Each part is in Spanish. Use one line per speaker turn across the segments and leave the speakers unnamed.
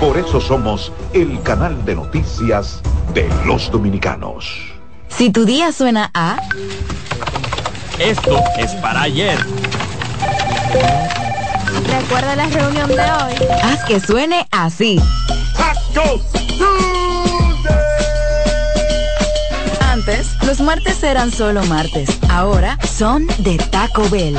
Por eso somos el canal de noticias de los dominicanos.
Si tu día suena a...
Esto es para ayer.
Recuerda la reunión de hoy.
Haz que suene así. Antes, los martes eran solo martes. Ahora son de Taco Bell.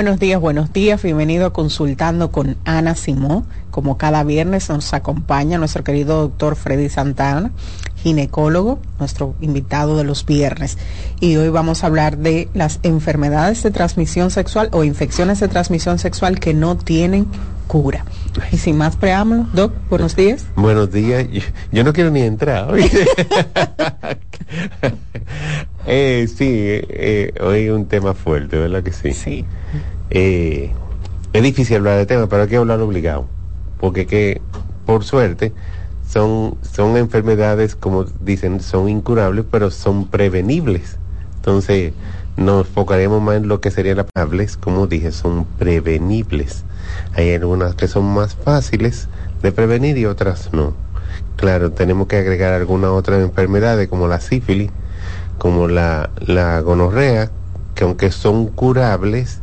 Buenos días, buenos días. Bienvenido a Consultando con Ana Simó. Como cada viernes nos acompaña nuestro querido doctor Freddy Santana, ginecólogo, nuestro invitado de los viernes. Y hoy vamos a hablar de las enfermedades de transmisión sexual o infecciones de transmisión sexual que no tienen cura. Y sin más preámbulo, Doc, buenos días.
Buenos días. Yo, yo no quiero ni entrar. eh, sí, eh, hoy un tema fuerte, ¿verdad que sí?
Sí.
Eh, es difícil hablar de tema, pero hay que hablar obligado. Porque que, por suerte, son, son enfermedades, como dicen, son incurables, pero son prevenibles. Entonces, nos enfocaremos más en lo que serían las prevenibles, como dije, son prevenibles. Hay algunas que son más fáciles de prevenir y otras no. claro, tenemos que agregar algunas otras enfermedades como la sífilis, como la, la gonorrea, que aunque son curables,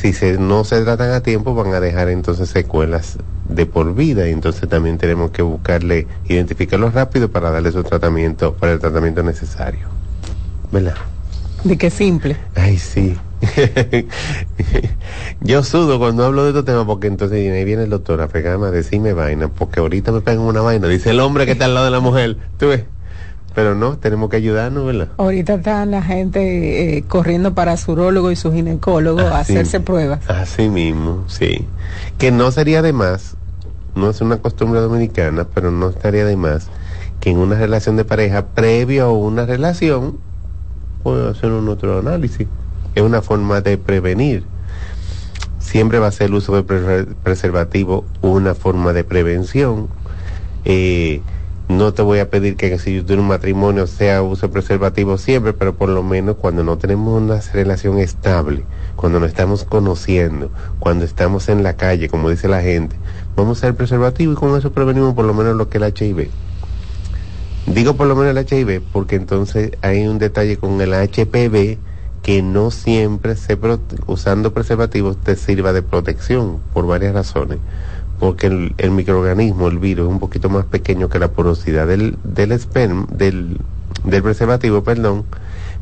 si se, no se tratan a tiempo van a dejar entonces secuelas de por vida y entonces también tenemos que buscarle, identificarlos rápido para darle su tratamiento, para el tratamiento necesario. ¿Verdad?
De qué simple.
Ay, sí. Yo sudo cuando hablo de estos temas porque entonces ahí viene el doctor a pegarme a decirme vaina, porque ahorita me pegan una vaina, dice el hombre que está al lado de la mujer. ¿Tú ves? Pero no, tenemos que ayudarnos, ¿verdad?
Ahorita está la gente eh, corriendo para su urologo y su ginecólogo a hacerse pruebas.
Así mismo, sí. Que no sería de más, no es una costumbre dominicana, pero no estaría de más que en una relación de pareja, previo a una relación, pueda hacer un otro análisis. Es una forma de prevenir. Siempre va a ser el uso de preservativo una forma de prevención. Eh, no te voy a pedir que si yo tengo un matrimonio sea uso preservativo siempre, pero por lo menos cuando no tenemos una relación estable, cuando nos estamos conociendo, cuando estamos en la calle, como dice la gente, vamos a ser preservativo y con eso prevenimos por lo menos lo que es el HIV. Digo por lo menos el HIV porque entonces hay un detalle con el HPV que no siempre se usando preservativos te sirva de protección por varias razones porque el, microorganismo, el virus, es un poquito más pequeño que la porosidad del, del esperm, del, del preservativo, perdón,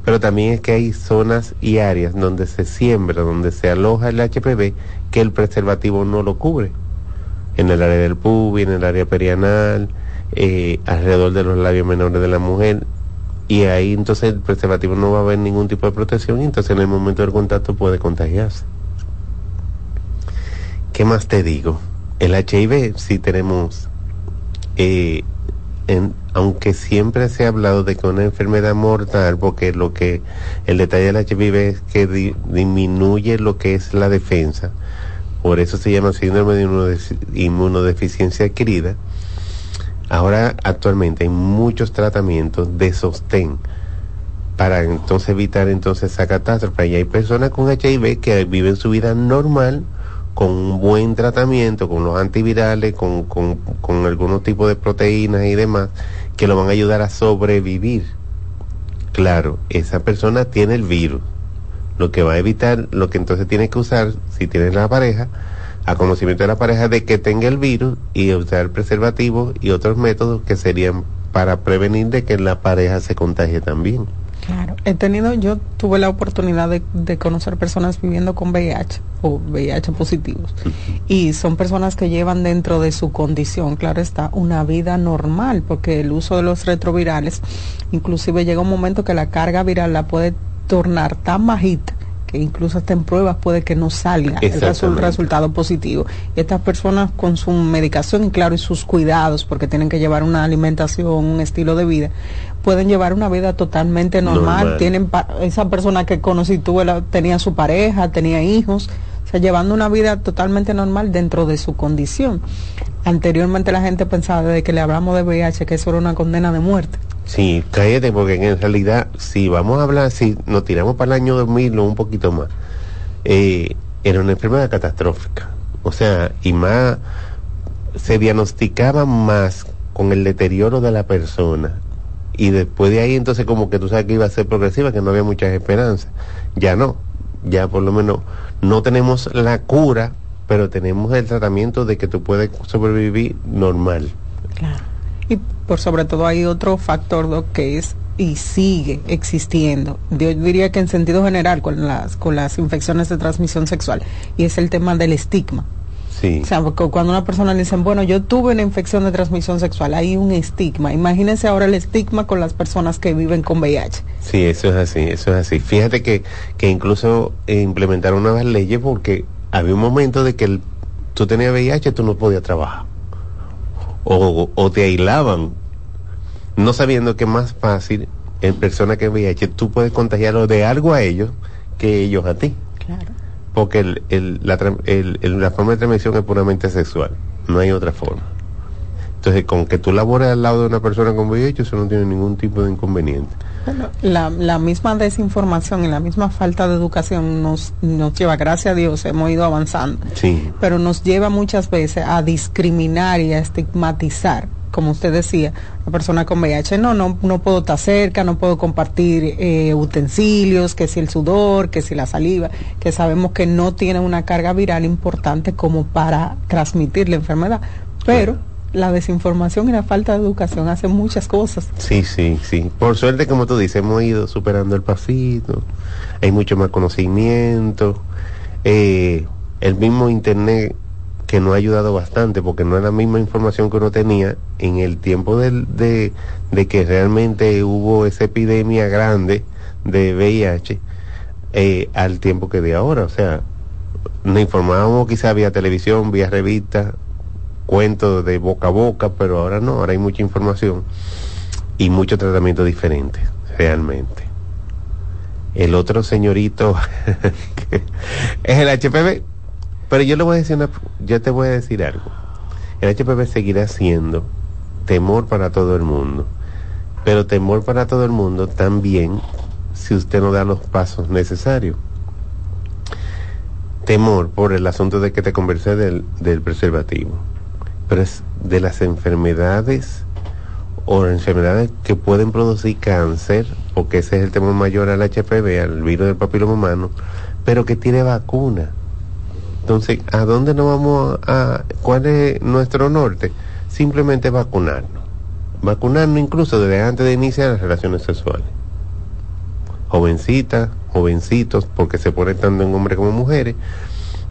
pero también es que hay zonas y áreas donde se siembra, donde se aloja el HPV, que el preservativo no lo cubre. En el área del pubi, en el área perianal, eh, alrededor de los labios menores de la mujer, y ahí entonces el preservativo no va a haber ningún tipo de protección, y entonces en el momento del contacto puede contagiarse. ¿Qué más te digo? El HIV sí tenemos, eh, aunque siempre se ha hablado de que una enfermedad mortal, porque lo que el detalle del HIV es que disminuye lo que es la defensa, por eso se llama síndrome de inmunodeficiencia adquirida. Ahora actualmente hay muchos tratamientos de sostén para entonces evitar entonces esa catástrofe. Y hay personas con HIV que viven su vida normal con un buen tratamiento, con los antivirales, con, con, con algunos tipos de proteínas y demás, que lo van a ayudar a sobrevivir. Claro, esa persona tiene el virus. Lo que va a evitar, lo que entonces tiene que usar, si tiene la pareja, a conocimiento de la pareja de que tenga el virus y usar preservativo y otros métodos que serían para prevenir de que la pareja se contagie también.
Claro, he tenido, yo tuve la oportunidad de, conocer personas viviendo con VIH o VIH positivos. Y son personas que llevan dentro de su condición, claro está, una vida normal porque el uso de los retrovirales, inclusive llega un momento que la carga viral la puede tornar tan bajita que incluso hasta en pruebas puede que no salga el, resultado positivo. Y estas personas con su medicación y claro, y sus cuidados, porque tienen que llevar una alimentación, un estilo de vida, pueden llevar una vida totalmente normal. Tienen esa persona que conocí tuve tenía su pareja, tenía hijos, o sea, llevando una vida totalmente normal dentro de su condición. Anteriormente la gente pensaba desde que le hablamos de VIH que eso era una condena de muerte.
Sí, cállate, porque en realidad, si vamos a hablar, si nos tiramos para el año 2000 o un poquito más, eh, era una enfermedad catastrófica. O sea, y más, se diagnosticaba más con el deterioro de la persona y después de ahí entonces como que tú sabes que iba a ser progresiva, que no había muchas esperanzas. Ya no, ya por lo menos no tenemos la cura, pero tenemos el tratamiento de que tú puedes sobrevivir normal.
Claro. Y por sobre todo hay otro factor que es y sigue existiendo. Yo diría que en sentido general con las con las infecciones de transmisión sexual y es el tema del estigma. O sea, cuando una persona le dicen, bueno, yo tuve una infección de transmisión sexual, hay un estigma. Imagínense ahora el estigma con las personas que viven con VIH.
Sí, eso es así, eso es así. Fíjate que, que incluso implementaron nuevas leyes porque había un momento de que el, tú tenías VIH, tú no podías trabajar. O, o te aislaban, no sabiendo que es más fácil en personas que VIH, tú puedes contagiarlo de algo a ellos que ellos a ti. Claro porque el, el, la, la forma de transmisión es puramente sexual, no hay otra forma. Entonces, con que tú labores al lado de una persona con VIH, eso no tiene ningún tipo de inconveniente.
La, la, misma desinformación y la misma falta de educación nos, nos lleva, gracias a Dios, hemos ido avanzando,
sí.
pero nos lleva muchas veces a discriminar y a estigmatizar como usted decía, una persona con VIH, no, no, no puedo estar cerca, no puedo compartir eh, utensilios, que si el sudor, que si la saliva, que sabemos que no tiene una carga viral importante como para transmitir la enfermedad. Pero la desinformación y la falta de educación hacen muchas cosas.
Sí, sí, sí. Por suerte, como tú dices, hemos ido superando el pasito, hay mucho más conocimiento. Eh, el mismo Internet que nos ha ayudado bastante, porque no es la misma información que uno tenía en el tiempo de, de que realmente hubo esa epidemia grande de VIH eh, al tiempo que de ahora. O sea, nos informábamos quizá vía televisión, vía revista, cuentos de boca a boca, pero ahora no, ahora hay mucha información y mucho tratamiento diferente, realmente. El otro señorito es el HPV, pero yo le voy a decir una, yo te voy a decir algo. El HPV seguirá siendo temor para todo el mundo, pero temor para todo el mundo también si usted no da los pasos necesarios. Temor por el asunto de que te conversé del, del preservativo de las enfermedades o enfermedades que pueden producir cáncer, porque ese es el temor mayor al HPV, al virus del papiloma humano, pero que tiene vacuna. Entonces, ¿a dónde nos vamos a, cuál es nuestro norte? Simplemente vacunarnos. Vacunarnos incluso desde antes de iniciar las relaciones sexuales. Jovencitas, jovencitos, porque se ponen tanto en hombres como mujeres,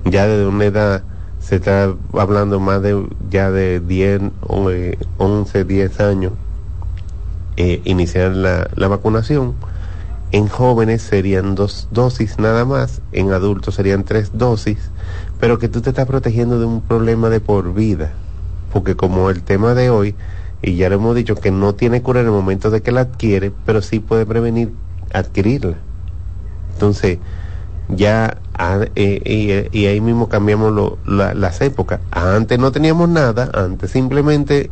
ya desde una edad se está hablando más de ya de 10, 11, 10 años eh, iniciar la, la, vacunación. En jóvenes serían dos dosis nada más, en adultos serían tres dosis, pero que tú te estás protegiendo de un problema de por vida, porque como el tema de hoy, y ya lo hemos dicho, que no tiene cura en el momento de que la adquiere, pero sí puede prevenir adquirirla. Entonces, ya eh, y, ahí mismo cambiamos las épocas. Antes no teníamos nada, antes simplemente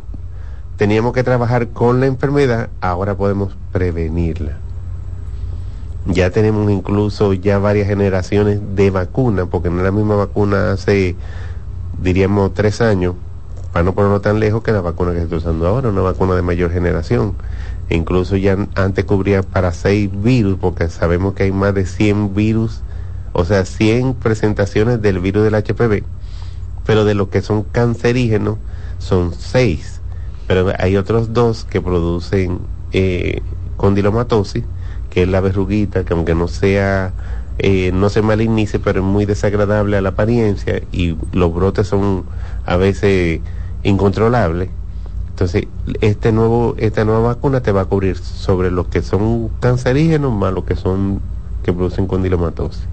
teníamos que trabajar con la enfermedad, ahora podemos prevenirla. Ya tenemos incluso ya varias generaciones de vacunas, porque no es la misma vacuna hace, diríamos, tres años, para no ponerlo tan lejos que la vacuna que se está usando ahora, una vacuna de mayor generación. Incluso ya antes cubría para seis virus, porque sabemos que hay más de 100 virus o sea, 100 presentaciones del virus del HPV, pero de lo que son cancerígenos son 6, pero hay otros dos que producen eh, condilomatosis, que es la verruguita, que aunque no sea, eh, no se malignice, pero es muy desagradable a la apariencia y los brotes son a veces incontrolables. Entonces, este nuevo, esta nueva vacuna te va a cubrir sobre los que son cancerígenos más los que son que producen condilomatosis.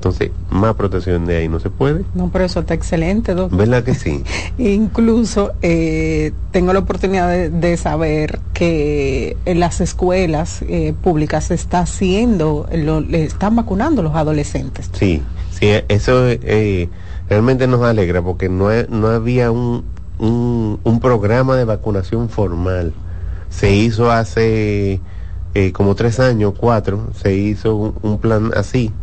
Entonces, más protección de ahí no se puede.
No, pero eso está excelente, doctor.
¿Verdad que sí?
Incluso eh, tengo la oportunidad de, saber que en las escuelas eh, públicas se está haciendo, lo, le están vacunando los adolescentes.
Sí, sí, eso eh, realmente nos alegra porque no, no había un, un, programa de vacunación formal. Se hizo hace como tres años, cuatro, se hizo un plan así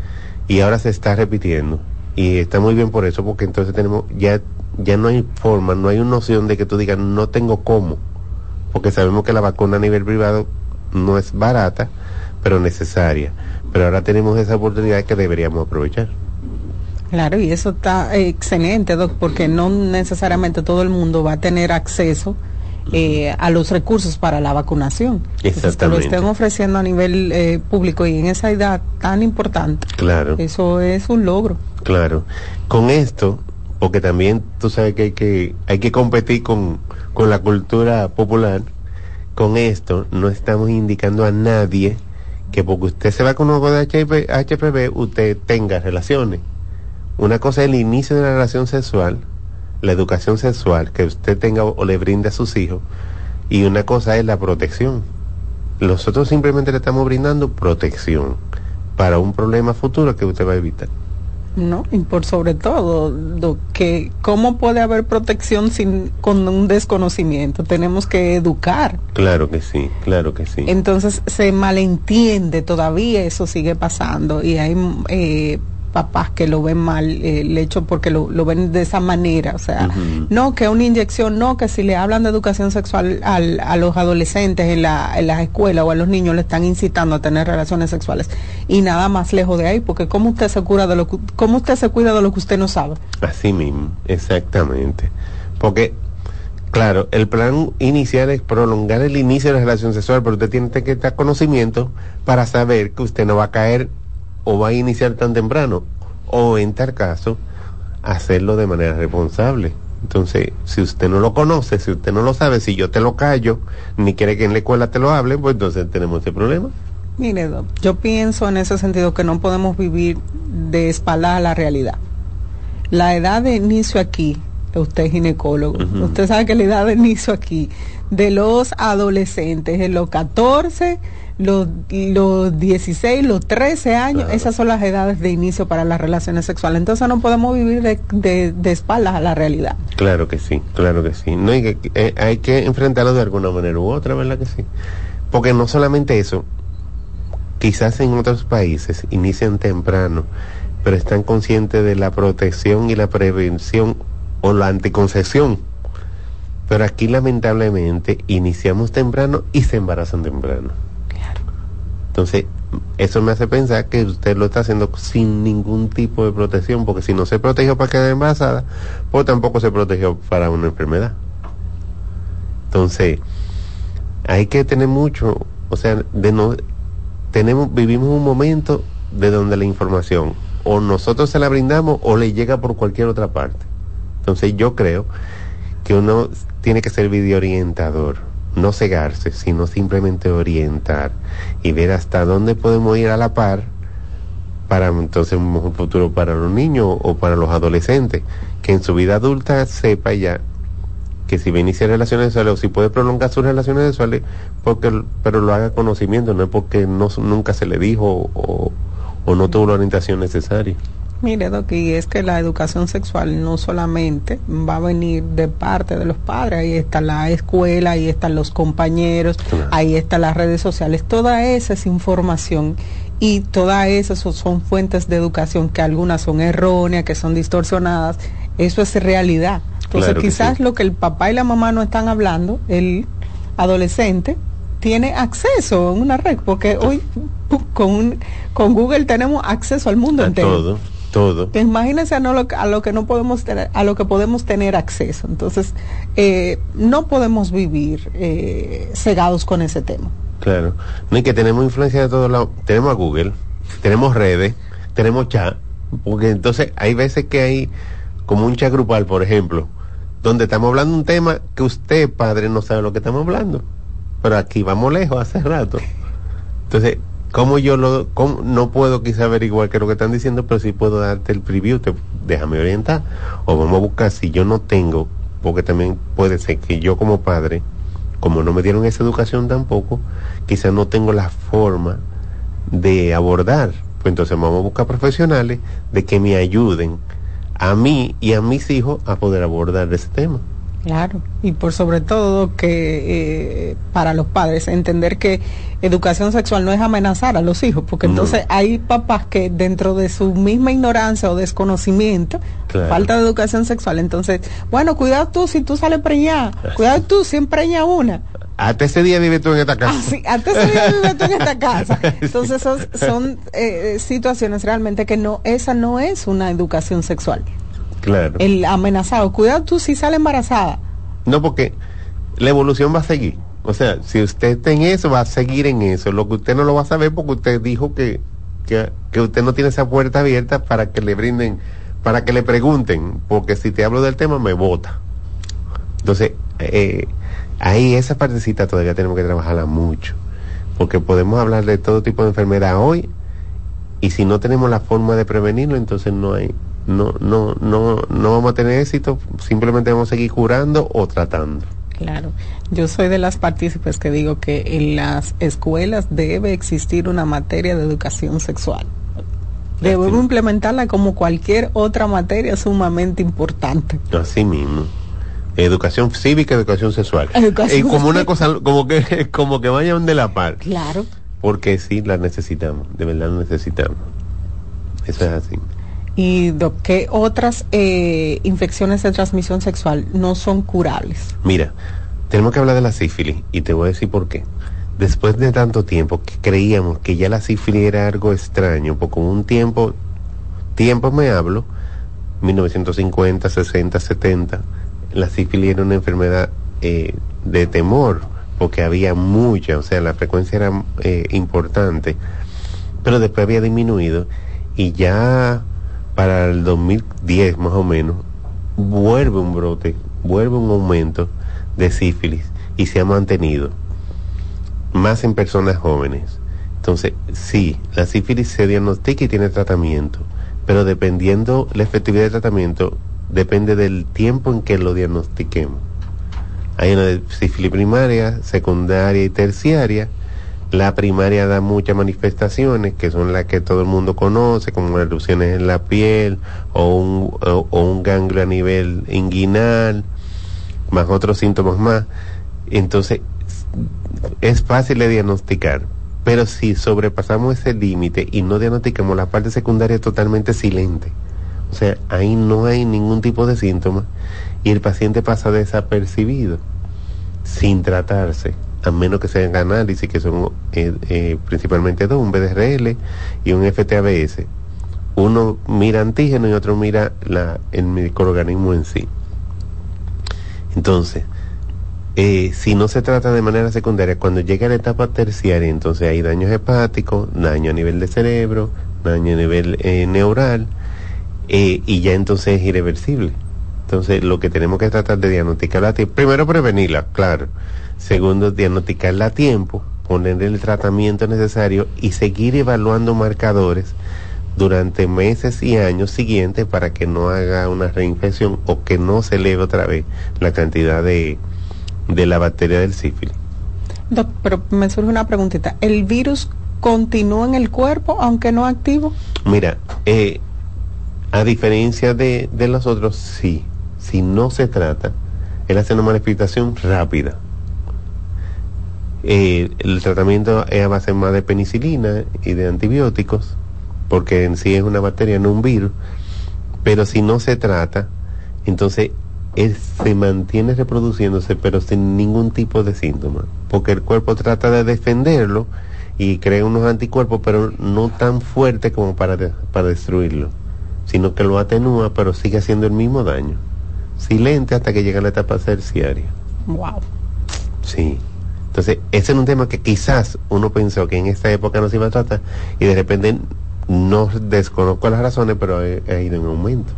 y ahora se está repitiendo. Y está muy bien por eso, porque entonces tenemos, ya, ya no hay forma, no hay una noción de que tú digas, no tengo cómo, porque sabemos que la vacuna a nivel privado no es barata, pero necesaria. Pero ahora tenemos esa oportunidad que deberíamos aprovechar.
Claro, y eso está excelente, Doc, porque no necesariamente todo el mundo va a tener acceso eh, a los recursos para la vacunación.
Exactamente.
que lo estén ofreciendo a nivel eh, público y en esa edad tan importante.
Claro.
Eso es un logro.
Claro. Con esto, porque también tú sabes que hay que, hay que competir con, con la cultura popular, con esto no estamos indicando a nadie que porque usted se va con HPV, usted tenga relaciones. Una cosa es el inicio de la relación sexual, la educación sexual que usted tenga o le brinde a sus hijos y una cosa es la protección. Nosotros simplemente le estamos brindando protección para un problema futuro que usted va a evitar.
No, y por sobre todo, que cómo puede haber protección sin con un desconocimiento. Tenemos que educar.
Claro que sí, claro que sí.
Entonces se malentiende todavía, eso sigue pasando y hay eh, papás que lo ven mal eh, el hecho porque lo, lo, ven de esa manera, o sea, no que una inyección, no que si le hablan de educación sexual al, a los adolescentes en la, en las escuelas o a los niños le están incitando a tener relaciones sexuales y nada más lejos de ahí, porque cómo usted se cura de lo cómo usted se cuida de lo que usted no sabe.
Así mismo, exactamente. Porque Claro, el plan inicial es prolongar el inicio de la relación sexual, pero usted tiene que estar conocimiento para saber que usted no va a caer o va a iniciar tan temprano, o en tal caso, hacerlo de manera responsable. Entonces, si usted no lo conoce, si usted no lo sabe, si yo te lo callo, ni quiere que en la escuela te lo hable, pues entonces tenemos ese problema.
Mire, yo pienso en ese sentido que no podemos vivir de espalda a la realidad. La edad de inicio aquí, usted es ginecólogo, usted sabe que la edad de inicio aquí de los adolescentes en los 14 los, los 16, los 13 años, esas son las edades de inicio para las relaciones sexuales. Entonces no podemos vivir de, de, espaldas a la realidad.
Claro que sí, claro que sí. No, hay, que, eh, hay que enfrentarlo de alguna manera u otra, ¿verdad que sí? Porque no solamente eso, quizás en otros países inician temprano, pero están conscientes de la protección y la prevención o la anticoncepción. Pero aquí lamentablemente iniciamos temprano y se embarazan temprano. Entonces, eso me hace pensar que usted lo está haciendo sin ningún tipo de protección, porque si no se protegió para quedar embarazada, pues tampoco se protegió para una enfermedad. Entonces, hay que tener mucho, o sea, de no tenemos vivimos un momento de donde la información o nosotros se la brindamos o le llega por cualquier otra parte. Entonces, yo creo que uno tiene que ser video orientador no cegarse, sino simplemente orientar y ver hasta dónde podemos ir a la par para entonces un futuro para los niños o para los adolescentes, que en su vida adulta sepa ya que si va a iniciar relaciones sexuales o si puede prolongar sus relaciones sexuales, porque, pero lo haga conocimiento, no es porque no, nunca se le dijo o, o no tuvo la orientación necesaria.
Mire, y es que la educación sexual no solamente va a venir de parte de los padres, ahí está la escuela, ahí están los compañeros, ahí están las redes sociales, toda esa es información y todas esas son fuentes de educación que algunas son erróneas, que son distorsionadas, eso es realidad. Entonces quizás lo que el papá y la mamá no están hablando, el adolescente tiene acceso a una red, porque hoy con, con Google tenemos acceso al mundo entero.
Todo.
Imagínense a, lo, a, lo, que no podemos tener, a lo que podemos tener acceso. Entonces, eh, no podemos vivir eh, cegados con ese tema.
Claro. No, y que tenemos influencia de todos lados. Tenemos a Google, tenemos redes, tenemos chat, porque entonces hay veces que hay como un chat grupal, por ejemplo, donde estamos hablando un tema que usted, padre, no sabe lo que estamos hablando. Pero aquí vamos lejos hace rato. Entonces, ¿Cómo yo lo, no puedo quizá averiguar qué es lo que están diciendo, pero sí puedo darte el preview, te, déjame orientar. O vamos a buscar si yo no tengo, porque también puede ser que yo como padre, como no me dieron esa educación tampoco, quizás no tengo la forma de abordar. Pues entonces vamos a buscar profesionales de que me ayuden a mí y a mis hijos a poder abordar ese tema.
Claro, y por sobre todo que eh, para los padres entender que educación sexual no es amenazar a los hijos, porque entonces hay papás que dentro de su misma ignorancia o desconocimiento, falta de educación sexual, entonces, bueno, cuidado tú si tú sales preñada, cuidado tú si empreña una.
Hasta ese día vives tú en esta casa.
Ah, sí, hasta ese día vives tú en esta casa. Entonces son, son eh, situaciones realmente que no, esa no es una educación sexual. El amenazado. Cuidado tú si sale embarazada.
No, porque la evolución va a seguir. O sea, si usted está en eso, va a seguir en eso. Lo que usted no lo va a saber porque usted dijo que, que, usted no tiene esa puerta abierta para que le brinden, para que le pregunten. Porque si te hablo del tema, me vota. Entonces, eh, ahí esa partecita todavía tenemos que trabajarla mucho. Porque podemos hablar de todo tipo de enfermedad hoy y si no tenemos la forma de prevenirlo, entonces no hay, no, no, no, no vamos a tener éxito, simplemente vamos a seguir curando o tratando.
Claro, yo soy de las partícipes que digo que en las escuelas debe existir una materia de educación sexual. Debemos implementarla como cualquier otra materia sumamente importante.
Así mismo. Educación cívica, educación sexual. y como una cosa, como que, como que vayan de la par.
Claro.
Porque sí, la necesitamos, de verdad la necesitamos. eso es así.
¿Y qué otras eh, infecciones de transmisión sexual no son curables?
Mira, tenemos que hablar de la sífilis y te voy a decir por qué. Después de tanto tiempo que creíamos que ya la sífilis era algo extraño, porque un tiempo, tiempo me hablo, 1950, 60, 70, la sífilis era una enfermedad eh, de temor, porque había mucha, o sea, la frecuencia era eh, importante, pero después había disminuido y ya para el 2010 más o menos vuelve un brote, vuelve un aumento de sífilis y se ha mantenido más en personas jóvenes. Entonces, sí, la sífilis se diagnostica y tiene tratamiento, pero dependiendo la efectividad del tratamiento, depende del tiempo en que lo diagnostiquemos. Hay una sífilis primaria, secundaria y terciaria. La primaria da muchas manifestaciones, que son las que todo el mundo conoce, como erupciones en la piel o un, o, un ganglio a nivel inguinal, más otros síntomas más. Entonces, es fácil de diagnosticar, pero si sobrepasamos ese límite y no diagnosticamos la parte secundaria totalmente silente, o sea, ahí no hay ningún tipo de síntoma y el paciente pasa desapercibido sin tratarse, a menos que sean análisis que son eh, eh, principalmente dos, un BDRL y un FTABS. Uno mira antígeno y otro mira la, el microorganismo en sí. Entonces, eh, si no se trata de manera secundaria, cuando llega a la etapa terciaria, entonces hay daños hepáticos, daño a nivel de cerebro, daño a nivel neural, y ya entonces es irreversible. Entonces, lo que tenemos que tratar de diagnosticarla primero prevenirla, claro. Segundo, diagnosticarla a tiempo, poner el tratamiento necesario y seguir evaluando marcadores durante meses y años siguientes para que no haga una reinfección o que no se eleve otra vez la cantidad de, de la bacteria del sífilis.
pero me surge una preguntita. ¿El virus continúa en el cuerpo aunque no activo?
Mira, eh, a diferencia de, de los otros, sí. Si no se trata, él hace una manifestación rápida. Eh, el tratamiento es a base más de penicilina y de antibióticos, porque en sí es una bacteria, no un virus. Pero si no se trata, entonces se mantiene reproduciéndose pero sin ningún tipo de síntoma, porque el cuerpo trata de defenderlo y crea unos anticuerpos, pero no tan fuertes como para, para destruirlo, sino que lo atenúa, pero sigue haciendo el mismo daño. Silente hasta que llega a la etapa terciaria.
Wow.
Sí. Entonces, ese es un tema que quizás uno pensó que en esta época no se iba a tratar y de repente no desconozco las razones, pero ha ido en aumento.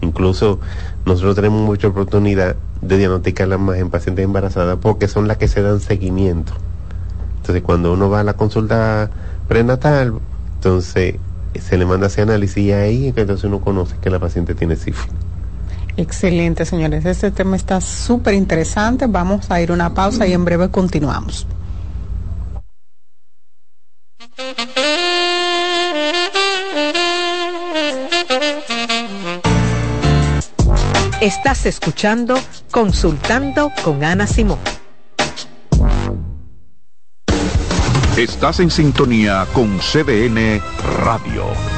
Incluso nosotros tenemos mucha oportunidad de diagnosticarlas más en pacientes embarazadas porque son las que se dan seguimiento. Entonces, cuando uno va a la consulta prenatal, entonces se le manda ese análisis y ahí entonces uno conoce que la paciente tiene sífilis.
Excelente, señores. Este tema está súper interesante. Vamos a ir a una pausa y en breve continuamos.
Estás escuchando Consultando con Ana Simón.
Estás en sintonía con CDN Radio.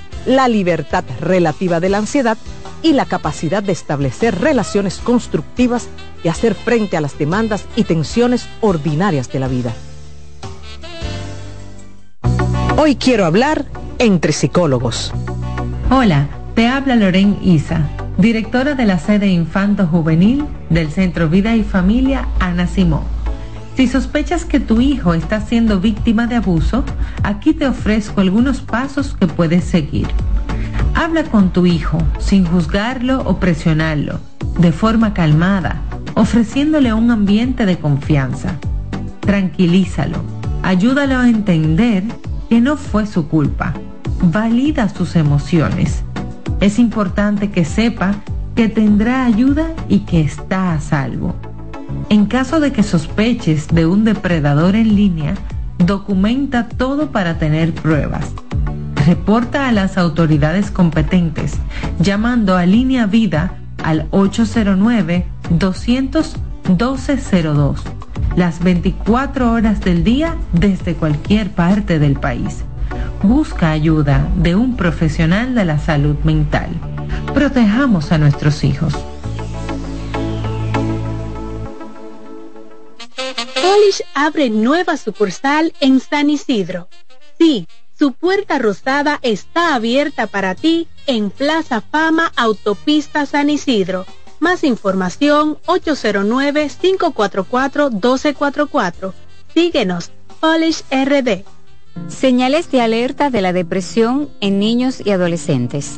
la libertad relativa de la ansiedad y la capacidad de establecer relaciones constructivas y hacer frente a las demandas y tensiones ordinarias de la vida. Hoy quiero hablar entre psicólogos.
Hola, te habla Loren Isa directora de la sede Infanto Juvenil del Centro Vida y Familia Ana Simón. Si sospechas que tu hijo está siendo víctima de abuso, aquí te ofrezco algunos pasos que puedes seguir. Habla con tu hijo sin juzgarlo o presionarlo, de forma calmada, ofreciéndole un ambiente de confianza. Tranquilízalo, ayúdalo a entender que no fue su culpa, valida sus emociones
Es importante que sepa que tendrá ayuda y que está a salvo. En caso de que sospeches de un depredador en línea, documenta todo para tener pruebas. Reporta a las autoridades competentes llamando a Línea Vida al 809-200-1202, las 24 horas del día desde cualquier parte del país. Busca ayuda de un profesional de la salud mental. Protejamos a nuestros hijos.
Polish abre nueva sucursal en San Isidro. Sí, su puerta rosada está abierta para ti en Plaza Fama Autopista San Isidro. Más información 809-544-1244. Síguenos, Polish RD.
Señales de alerta de la depresión en niños y adolescentes.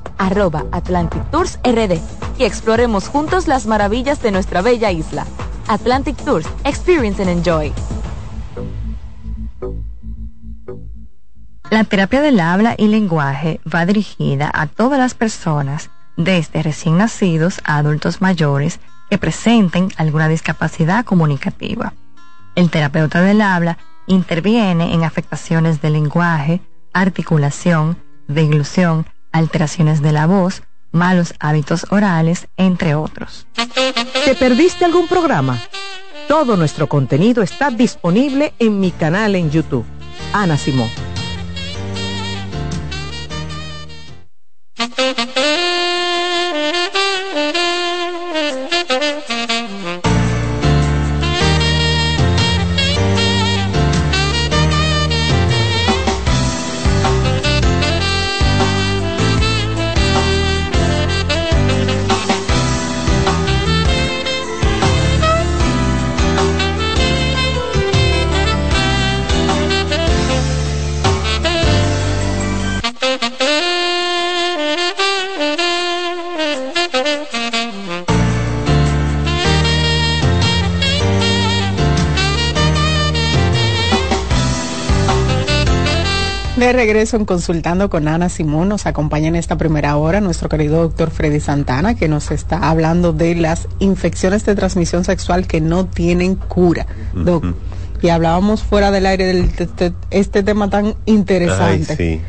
arroba Atlantic Tours RD y exploremos juntos las maravillas de nuestra bella isla. Atlantic Tours, Experience and Enjoy.
La terapia del habla y lenguaje va dirigida a todas las personas, desde recién nacidos a adultos mayores, que presenten alguna discapacidad comunicativa. El terapeuta del habla interviene en afectaciones del lenguaje, articulación, deglución, alteraciones de la voz, malos hábitos orales, entre otros.
¿Te perdiste algún programa? Todo nuestro contenido está disponible en mi canal en YouTube. Ana Simón.
Regreso en Consultando con Ana Simón, nos acompaña en esta primera hora nuestro querido doctor Freddy Santana, que nos está hablando de las infecciones de transmisión sexual que no tienen cura. Y hablábamos fuera del aire de este, este, tema tan interesante.
Ay, sí.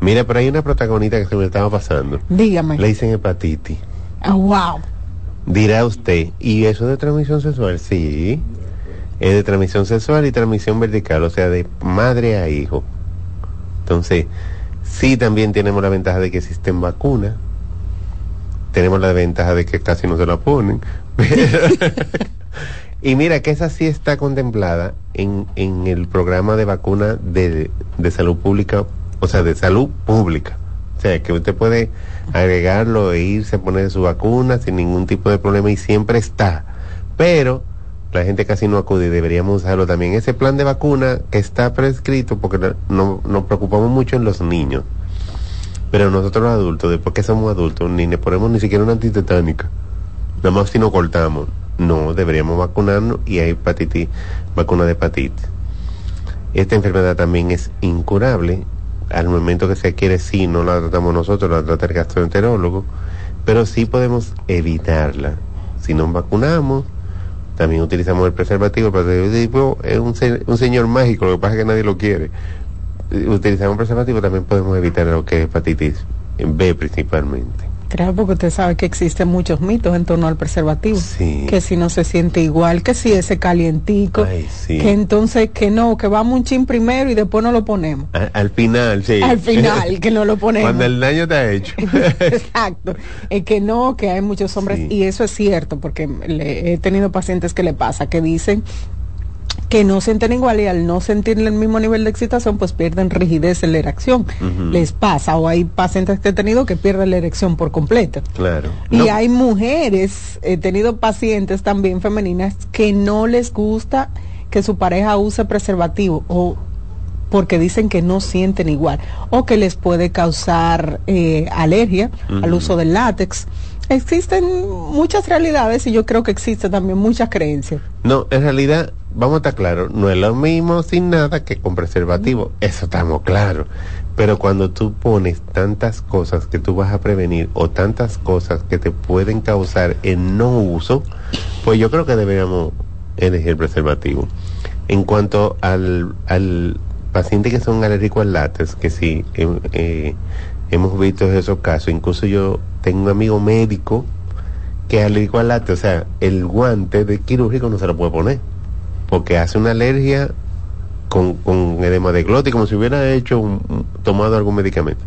Mira, pero hay una protagonista que se me estaba pasando.
Dígame.
Le dicen hepatitis.
Oh, wow.
Dirá usted, ¿y eso de transmisión sexual? Sí. Es de transmisión sexual y transmisión vertical, o sea, de madre a hijo. Entonces, sí también tenemos la ventaja de que existen vacunas. Tenemos la ventaja de que casi no se la ponen. y mira que esa sí está contemplada en, en el programa de vacuna de, de salud pública, o sea, de salud pública. O sea, que usted puede agregarlo e irse a poner su vacuna sin ningún tipo de problema y siempre está. Pero la gente casi no acude y deberíamos usarlo también. Ese plan de vacuna que está prescrito, porque no, nos preocupamos mucho en los niños. Pero nosotros los adultos, después que somos adultos, ni le ponemos ni siquiera una antitetánica. Nada más si nos cortamos. No, deberíamos vacunarnos y hay hepatitis, vacuna de hepatitis. Esta enfermedad también es incurable. Al momento que se adquiere, sí, no la tratamos nosotros, la trata el gastroenterólogo, pero sí podemos evitarla. Si nos vacunamos, también utilizamos el preservativo. El preservativo es un, un señor mágico, lo que pasa es que nadie lo quiere. Utilizamos preservativo, también podemos evitar lo que es hepatitis B principalmente.
Claro, porque usted sabe que existen muchos mitos en torno al preservativo. Que si no se siente igual, que si ese calientico, que entonces que no, que vamos un chin primero y después no lo ponemos.
Al, final, sí.
Al final, que no lo ponemos.
Cuando el daño te ha hecho.
Exacto. Es que no, que hay muchos hombres, y eso es cierto, porque he tenido pacientes que le pasa, que dicen que no sienten igual y al no sentir el mismo nivel de excitación, pues pierden rigidez en la erección. Les pasa, o hay pacientes que he tenido que pierden la erección por completo.
Claro.
Y hay mujeres, he tenido pacientes también femeninas que no les gusta que su pareja use preservativo o porque dicen que no sienten igual o que les puede causar eh, alergia al uso del látex existen muchas realidades y yo creo que existen también muchas creencias.
No, en realidad, vamos a estar claros, no es lo mismo sin nada que con preservativo, eso estamos claros. Pero cuando tú pones tantas cosas que tú vas a prevenir o tantas cosas que te pueden causar el no uso, pues yo creo que deberíamos elegir preservativo. En cuanto al, al paciente que son alérgicos al látex, que sí, eh, eh hemos visto esos casos, incluso yo tengo un amigo médico que es alérgico al látex, o sea, el guante de quirúrgico no se lo puede poner, porque hace una alergia con, con edema de glotis, como si hubiera hecho tomado algún medicamento.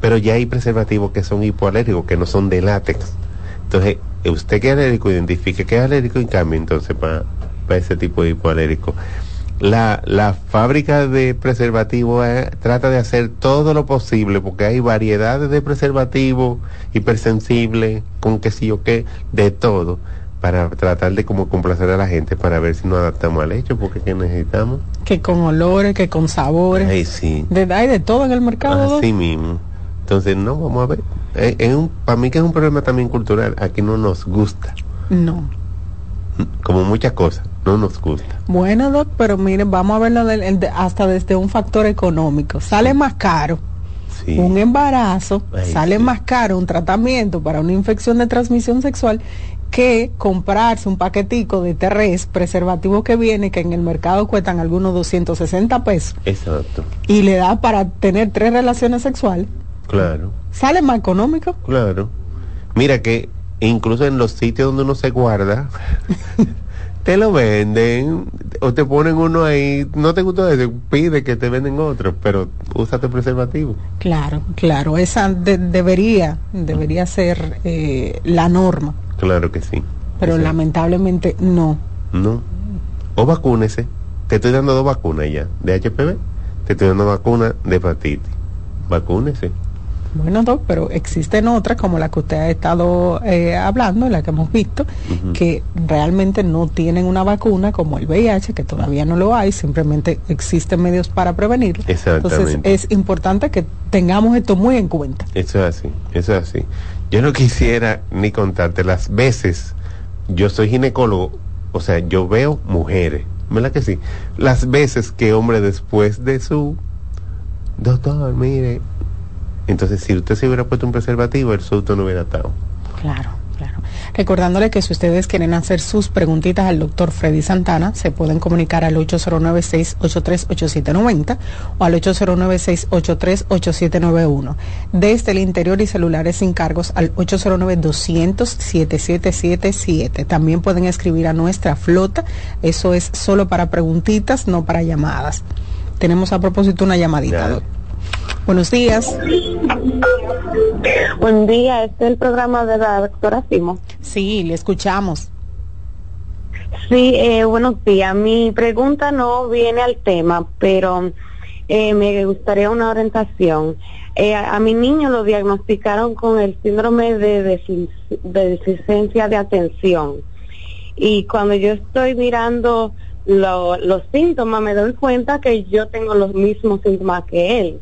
Pero ya hay preservativos que son hipoalérgicos, que no son de látex. Entonces, usted que es alérgico, identifique que es alérgico y cambie entonces para ese tipo de hipoalérgico la, la fábrica de preservativos eh, trata de hacer todo lo posible porque hay variedades de preservativos hipersensibles, con que sí o qué, de todo, para tratar de como complacer a la gente para ver si nos adaptamos al hecho, porque ¿qué necesitamos?
Que con olores, que con sabores.
Ay, sí.
De, hay de todo en el mercado.
Así mismo. Entonces, no, vamos a ver. Eh, es un, para mí que es un problema también cultural. Aquí no nos gusta.
No.
Como muchas cosas no nos gusta.
Bueno, Doc, pero miren, vamos a verlo hasta desde un factor económico. Sale más caro un embarazo, sale más caro un tratamiento para una infección de transmisión sexual que comprarse un paquetico de Terres preservativo que viene, que en el mercado cuestan algunos 260 pesos.
Exacto.
Y le da para tener tres relaciones sexuales.
Claro.
¿Sale más económico?
Claro. Mira que incluso en los sitios donde uno se guarda, te lo venden o te ponen uno ahí, no te gustó ese, pide que te venden otro, pero úsate preservativo.
Claro, claro, esa debería, debería ser eh, la norma.
Claro que sí.
Pero lamentablemente no.
No. O vacúnese. Te estoy dando dos vacunas ya, de HPV, te estoy dando vacuna de hepatitis. Vacúnese.
Bueno, Doc, pero existen otras como la que usted ha estado eh, hablando, la que hemos visto, que realmente no tienen una vacuna como el VIH, que todavía no lo hay, simplemente existen medios para prevenirlo. Entonces es importante que tengamos esto muy en cuenta.
Eso es así, eso es así. Yo no quisiera ni contarte las veces, yo soy ginecólogo, o sea, yo veo mujeres, ¿verdad que sí? Las veces que hombre después de su doctor, mire, entonces, si usted se hubiera puesto un preservativo, el susto no hubiera estado.
Claro. Recordándole que si ustedes quieren hacer sus preguntitas al doctor Freddy Santana, se pueden comunicar al 809-683-8790 o al 809-683-8791. Desde el interior y celulares sin cargos al 809-200-7777. También pueden escribir a nuestra flota. Eso es solo para preguntitas, no para llamadas. Tenemos a propósito una llamadita. Buenos días.
Buen día, este es el programa de la doctora Simo.
Sí, le escuchamos.
Sí, eh, buenos días. Mi pregunta no viene al tema, pero eh, me gustaría una orientación. Eh, a, mi niño lo diagnosticaron con el síndrome de, de deficiencia de atención. Y cuando yo estoy mirando los síntomas, me doy cuenta que yo tengo los mismos síntomas que él.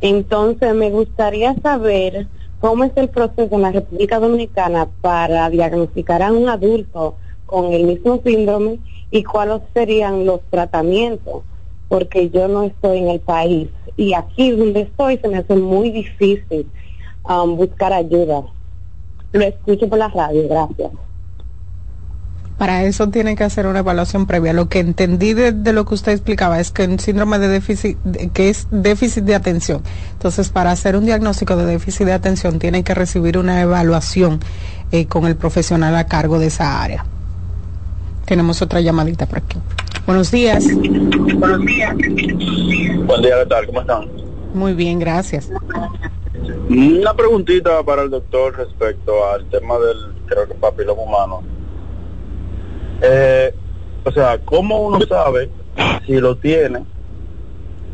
Entonces, me gustaría saber cómo es el proceso en la República Dominicana para diagnosticar a un adulto con el mismo síndrome y cuáles serían los tratamientos, porque yo no estoy en el país y aquí donde estoy se me hace muy difícil um, buscar ayuda. Lo escucho por la radio, gracias.
Para eso tiene que hacer una evaluación previa. Lo que entendí de, lo que usted explicaba es que un síndrome de déficit, que es déficit de atención. Entonces, para hacer un diagnóstico de déficit de atención, tiene que recibir una evaluación eh, con el profesional a cargo de esa área. Tenemos otra llamadita por aquí. Buenos días.
Buenos días. Buen día, ¿qué tal? ¿Cómo están?
Muy bien, gracias.
Una preguntita para el doctor respecto al tema del, creo que papiloma humano eh, o sea, ¿cómo uno sabe si lo tiene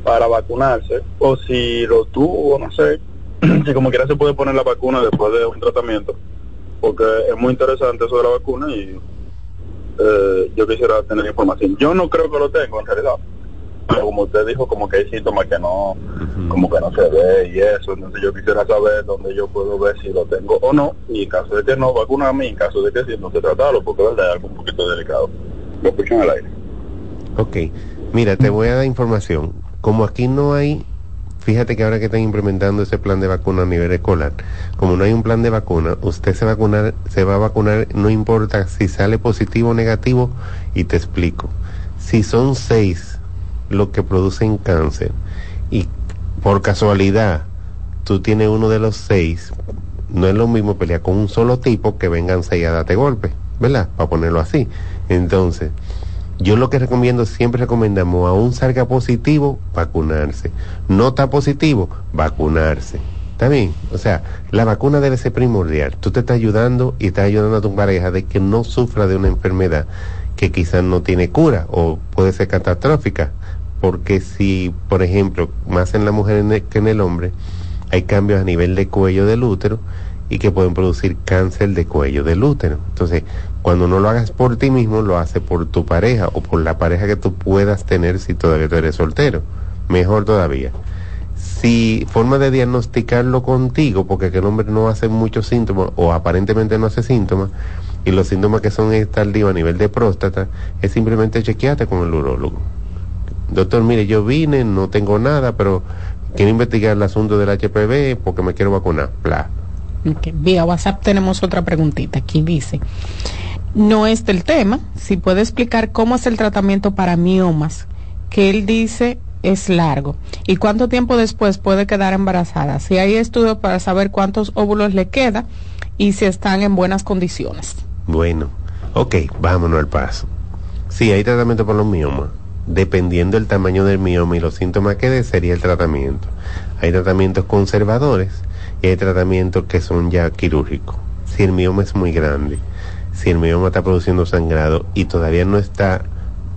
para vacunarse o si lo tuvo, no sé, si como quiera se puede poner la vacuna después de un tratamiento? Porque es muy interesante eso de la vacuna y eh, yo quisiera tener información. Yo no creo que lo tengo en realidad pero como usted dijo, como que hay síntomas que no, como que no se ve y eso, entonces yo quisiera saber dónde yo puedo ver si lo tengo o no, y en caso de que no, vacunarme, y en caso de que sí, no se tratarlo, porque es algo un poquito delicado. Lo escucho en el aire.
Ok, mira, te voy a dar información. Como aquí no hay, fíjate que ahora que están implementando ese plan de vacuna a nivel escolar, como no hay un plan de vacuna, usted se vacunar, se va a vacunar, no importa si sale positivo o negativo, y te explico. Si son seis lo que producen cáncer y por casualidad tú tienes uno de los seis, no es lo mismo pelear con un solo tipo que vengan seis a darte golpe, ¿verdad? Para ponerlo así. Entonces, yo lo que recomiendo, siempre recomendamos, aún salga positivo, vacunarse. No está positivo, vacunarse. ¿Está bien? O sea, la vacuna debe ser primordial. Tú te estás ayudando y estás ayudando a tu pareja de que no sufra de una enfermedad que quizás no tiene cura o puede ser catastrófica porque si, por ejemplo, más en la mujer que en el hombre, hay cambios a nivel de cuello del útero y que pueden producir cáncer de cuello del útero. Entonces, cuando no lo hagas por ti mismo, lo haces por tu pareja o por la pareja que tú puedas tener si todavía tú eres soltero. Mejor todavía. Si forma de diagnosticarlo contigo, porque el hombre no hace muchos síntomas o aparentemente no hace síntomas, y los síntomas que son tardíos a nivel de próstata, es simplemente chequearte con el urólogo doctor, mire, yo vine, no tengo nada, pero quiero investigar el asunto del HPV porque me quiero vacunar. Bla.
Vía WhatsApp tenemos otra preguntita. Aquí dice, no es del tema, si puede explicar cómo es el tratamiento para miomas, que él dice es largo. ¿Y cuánto tiempo después puede quedar embarazada? Si hay estudios para saber cuántos óvulos le queda y si están en buenas condiciones.
Bueno, ok, vámonos al paso. Sí, hay tratamiento para los miomas dependiendo del tamaño del mioma y los síntomas que dé, sería el tratamiento. Hay tratamientos conservadores y hay tratamientos que son ya quirúrgicos. Si el mioma es muy grande, si el mioma está produciendo sangrado y todavía no está,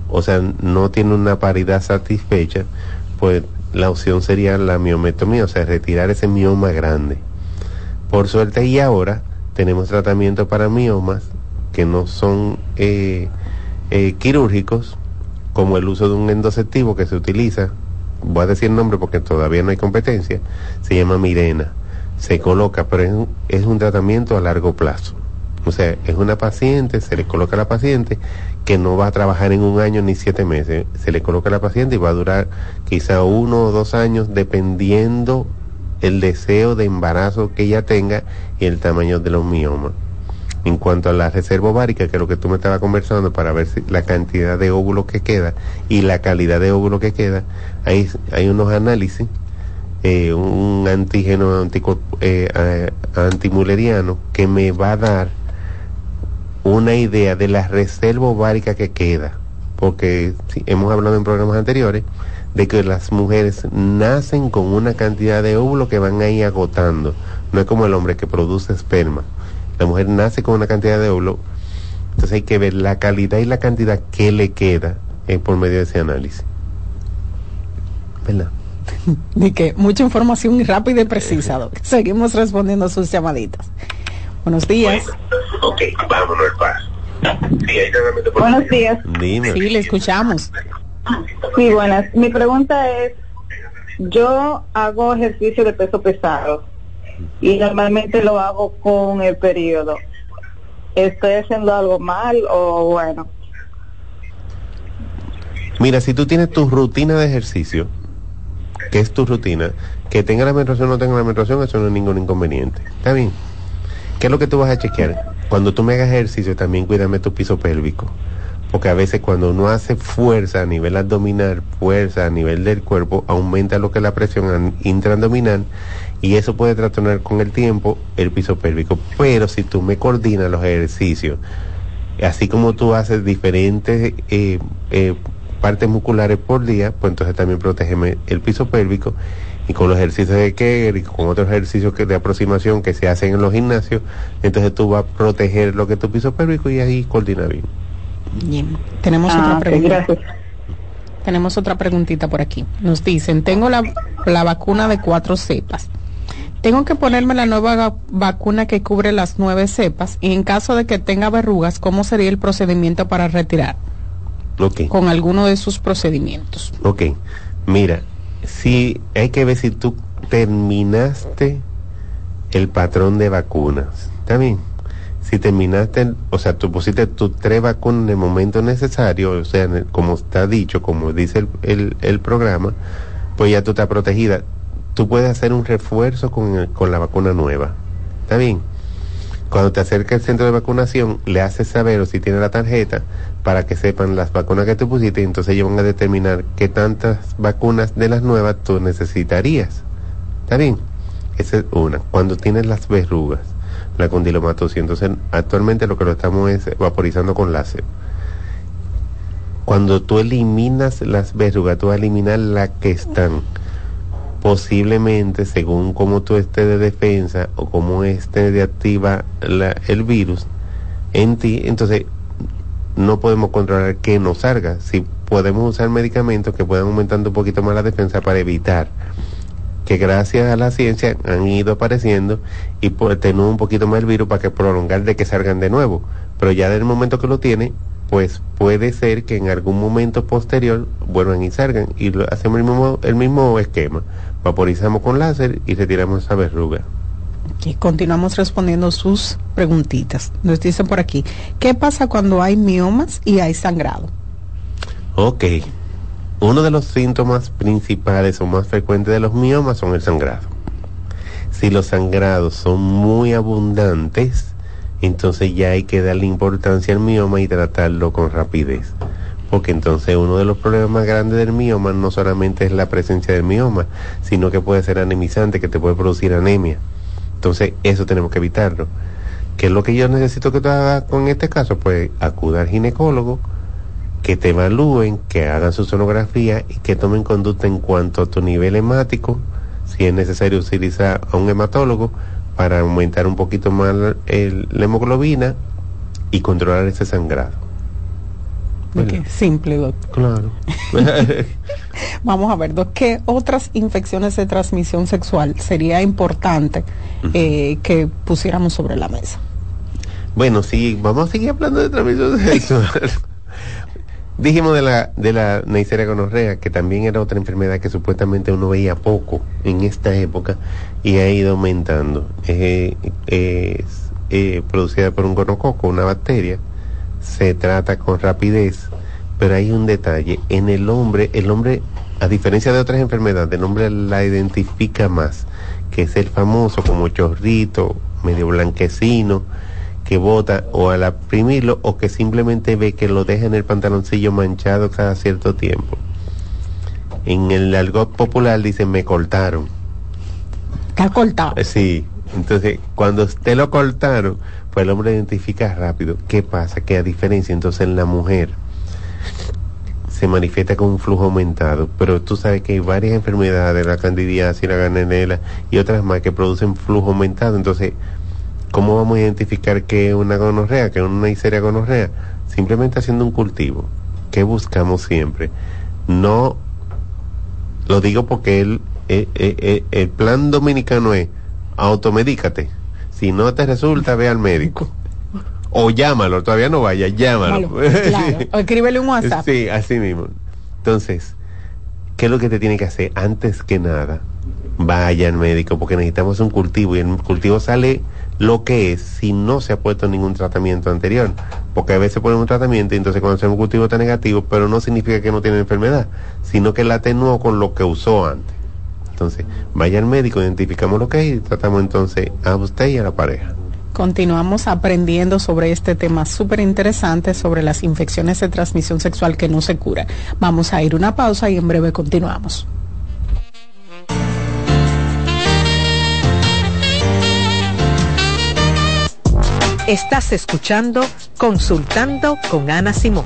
o sea, no tiene una paridad satisfecha, pues la opción sería la miometomía, o sea, retirar ese mioma grande. Por suerte y ahora tenemos tratamiento para miomas que no son eh, eh, quirúrgicos, como el uso de un endoceptivo que se utiliza, voy a decir el nombre porque todavía no hay competencia, se llama Mirena. Se coloca, pero es un, es un tratamiento a largo plazo. O sea, es una paciente, se le coloca a la paciente que no va a trabajar en un año ni siete meses. Se le coloca a la paciente y va a durar quizá uno o dos años dependiendo el deseo de embarazo que ella tenga y el tamaño de los miomas. En cuanto a la reserva ovárica, que es lo que tú me estabas conversando, para ver si la cantidad de óvulos que queda y la calidad de óvulo que queda, hay, hay unos análisis, eh, un antígeno eh, antimuleriano que me va a dar una idea de la reserva ovárica que queda. Porque hemos hablado en programas anteriores de que las mujeres nacen con una cantidad de óvulos que van a ir agotando. No es como el hombre que produce esperma. La mujer nace con una cantidad de óvulos. Entonces hay que ver la calidad y la cantidad que le queda eh, por medio de ese análisis.
¿Verdad? De que mucha información rápida y precisa. Seguimos respondiendo a sus llamaditas. Buenos días.
ok, vámonos al paso.
Buenos días.
Dime.
Sí, le escuchamos.
Sí, buenas. Mi pregunta es, yo hago ejercicio de peso pesado y normalmente lo hago con el periodo. ¿Estoy haciendo algo mal o bueno?
Mira, si tú tienes tu rutina de ejercicio, que es tu rutina, que tenga la menstruación o no tenga la menstruación, eso no es ningún inconveniente. ¿Está bien? ¿Qué es lo que tú vas a chequear? Cuando tú me hagas ejercicio, también cuídame tu piso pélvico porque a veces cuando uno hace fuerza a nivel abdominal, fuerza a nivel del cuerpo, aumenta lo que es la presión intraabdominal y eso puede trastornar con el tiempo el piso pélvico. Pero si tú me coordinas los ejercicios, así como tú haces diferentes eh, eh, partes musculares por día, pues entonces también protégeme el piso pélvico y con los ejercicios de Kegel y con otros ejercicios que, de aproximación que se hacen en los gimnasios, entonces tú vas a proteger lo que es tu piso pélvico y ahí coordina bien.
Bien, tenemos otra ah, pregunta. Tenemos otra preguntita por aquí. Nos dicen, tengo la, la vacuna de cuatro cepas. Tengo que ponerme la nueva vacuna que cubre las nueve cepas y en caso de que tenga verrugas, ¿cómo sería el procedimiento para retirar?
Okay.
Con alguno de sus procedimientos.
Ok, mira, si hay que ver si tú terminaste el patrón de vacunas. ¿Está bien? si terminaste, o sea, tú pusiste tus tres vacunas en el momento necesario, o sea, como está dicho, como dice el, el, programa, pues ya tú estás protegida. Tú puedes hacer un refuerzo con, con la vacuna nueva. ¿Está bien? Cuando te acerca al centro de vacunación, le haces saber o si tiene la tarjeta para que sepan las vacunas que tú pusiste y entonces ellos van a determinar qué tantas vacunas de las nuevas tú necesitarías. ¿Está bien? Esa es una. Cuando tienes las verrugas la condilomatosis. Entonces, actualmente lo que lo estamos es vaporizando con láser. Cuando tú eliminas las verrugas, tú vas a eliminar las que están. Posiblemente, según cómo tú estés de defensa o cómo esté de activa el virus en ti, entonces no podemos controlar que no salga. Si podemos usar medicamentos que puedan aumentando un poquito más la defensa para evitar que gracias a la ciencia han ido apareciendo y por tener un poquito más el virus para que prolongar de que salgan de nuevo. Pero ya del momento que lo tiene, pues puede ser que en algún momento posterior vuelvan y salgan y lo, hacemos el mismo, el mismo esquema. Vaporizamos con láser y retiramos esa verruga.
Continuamos respondiendo sus preguntitas. Nos dicen por aquí, ¿qué pasa cuando hay miomas y hay sangrado?
Ok, uno de los síntomas principales o más frecuentes de los miomas son el sangrado. Si los sangrados son muy abundantes, entonces ya hay que darle importancia al mioma y tratarlo con rapidez. Porque entonces uno de los problemas más grandes del mioma no solamente es la presencia del mioma, sino que puede ser anemizante, que te puede producir anemia. Entonces eso tenemos que evitarlo. ¿Qué es lo que yo necesito que tú hagas con este caso? Pues acuda al ginecólogo, que te evalúen, que hagan su sonografía y que tomen conducta en cuanto a tu nivel hemático, si es necesario utilizar a un hematólogo para aumentar un poquito más la hemoglobina y controlar ese sangrado.
Simple, doctor.
Claro.
Vamos a ver, doctor, ¿qué otras infecciones de transmisión sexual sería importante eh, que pusiéramos sobre la mesa?
Bueno, sí, vamos a seguir hablando de transmisión sexual. Dijimos de la, de la Neisseria gonorrea, que también era otra enfermedad que supuestamente uno veía poco en esta época y ha ido aumentando. es eh, producida por un gonococo, una bacteria. Se trata con rapidez, pero hay un detalle. En el hombre, el hombre, a diferencia de otras enfermedades, el hombre la identifica más, que es el famoso como chorrito, medio blanquecino, que bota o al aprimirlo o que simplemente ve que lo deja en el pantaloncillo manchado cada cierto tiempo. En el algo popular dicen me cortaron.
Está cortado.
Sí, entonces cuando usted lo cortaron, pues el hombre identifica rápido qué pasa, que a diferencia entonces en la mujer se manifiesta con un flujo aumentado, pero tú sabes que hay varias enfermedades, la candidiasis, la ganenela y otras más que producen flujo aumentado, entonces ¿cómo vamos a identificar que es una gonorrea, que es una histeria gonorrea? Simplemente haciendo un cultivo. ¿Qué buscamos siempre? No, lo digo porque el, el, el- el plan dominicano es automedícate. Si no te resulta, ve al médico. O llámalo, todavía no vaya, llámalo.
Malo, claro. O escríbele un WhatsApp.
Sí, así mismo. Entonces, ¿qué es lo que te tiene que hacer? Antes que nada, vaya al médico, porque necesitamos un cultivo y el cultivo sale lo que es si no se ha puesto ningún tratamiento anterior. Porque a veces ponen un tratamiento y entonces cuando hacemos un cultivo está negativo, pero no significa que no tiene enfermedad, sino que la atenuó con lo que usó antes. Entonces, vaya al médico, identificamos lo que es y tratamos entonces a usted y a la pareja.
Continuamos aprendiendo sobre este tema súper interesante sobre las infecciones de transmisión sexual que no se cura. Vamos a ir una pausa y en breve continuamos.
Estás escuchando Consultando con Ana Simón.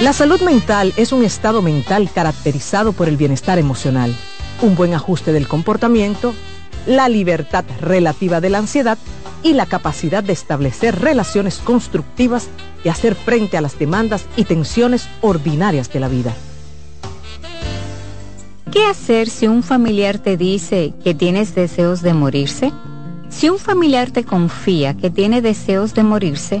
La salud mental es un estado mental caracterizado por el bienestar emocional, un buen ajuste del comportamiento, la libertad relativa de la ansiedad y la capacidad de establecer relaciones constructivas y hacer frente a las demandas y tensiones ordinarias de la vida.
¿Qué hacer si un familiar te dice que tienes deseos de morirse? Si un familiar te confía que tiene deseos de morirse,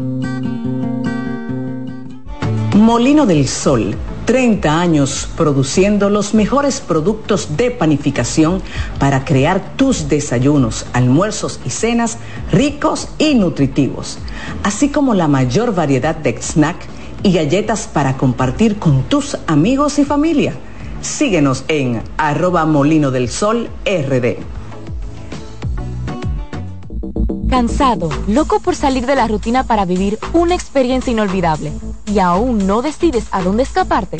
Molino del Sol, 30 años produciendo los mejores productos de panificación para crear tus desayunos, almuerzos y cenas ricos y nutritivos, así como la mayor variedad de snack y galletas para compartir con tus amigos y familia. Síguenos en arroba molino del sol rd.
Cansado, loco por salir de la rutina para vivir una experiencia inolvidable y aún no decides a dónde escaparte.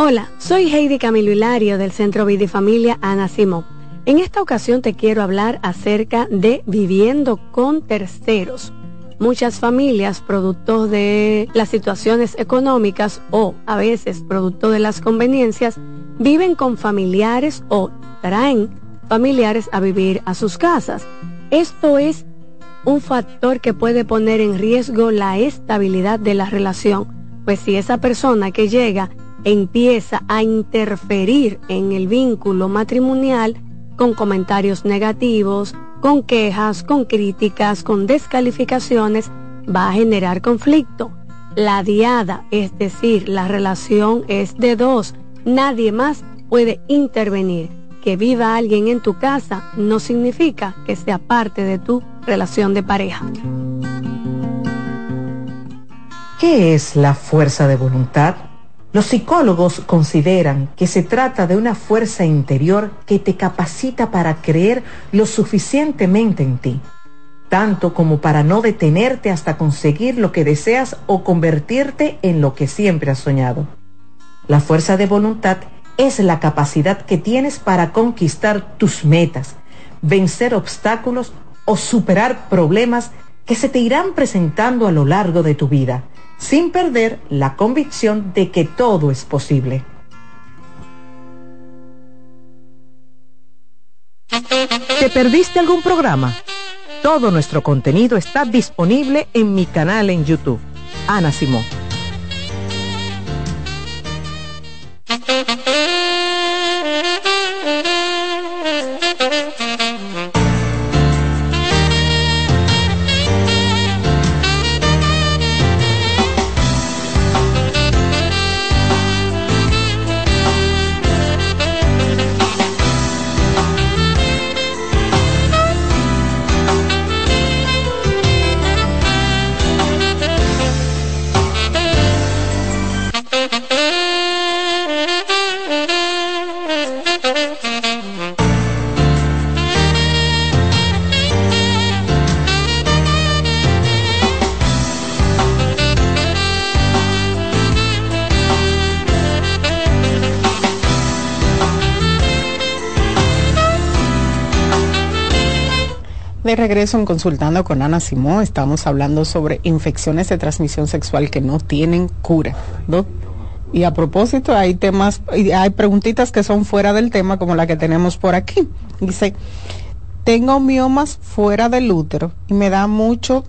Hola, soy Heidi Camilo Hilario del Centro Vidifamilia Ana Simón. En esta ocasión te quiero hablar acerca de viviendo con terceros. Muchas familias, producto de las situaciones económicas o a veces producto de las conveniencias, viven con familiares o traen familiares a vivir a sus casas. Esto es un factor que puede poner en riesgo la estabilidad de la relación, pues si esa persona que llega empieza a interferir en el vínculo matrimonial con comentarios negativos, con quejas, con críticas, con descalificaciones, va a generar conflicto. La diada, es decir, la relación es de dos, nadie más puede intervenir. Que viva alguien en tu casa no significa que sea parte de tu relación de pareja.
¿Qué es la fuerza de voluntad? Los psicólogos consideran que se trata de una fuerza interior que te capacita para creer lo suficientemente en ti, tanto como para no detenerte hasta conseguir lo que deseas o convertirte en lo que siempre has soñado. La fuerza de voluntad es la capacidad que tienes para conquistar tus metas, vencer obstáculos o superar problemas que se te irán presentando a lo largo de tu vida sin perder la convicción de que todo es posible.
¿Te perdiste algún programa? Todo nuestro contenido está disponible en mi canal en YouTube. Ana Simón.
De regreso en Consultando con Ana Simón, estamos hablando sobre infecciones de transmisión sexual que no tienen cura. ¿no? Y a propósito, hay temas, hay preguntitas que son fuera del tema, como la que tenemos por aquí. Dice, tengo miomas fuera del útero y me da mucho,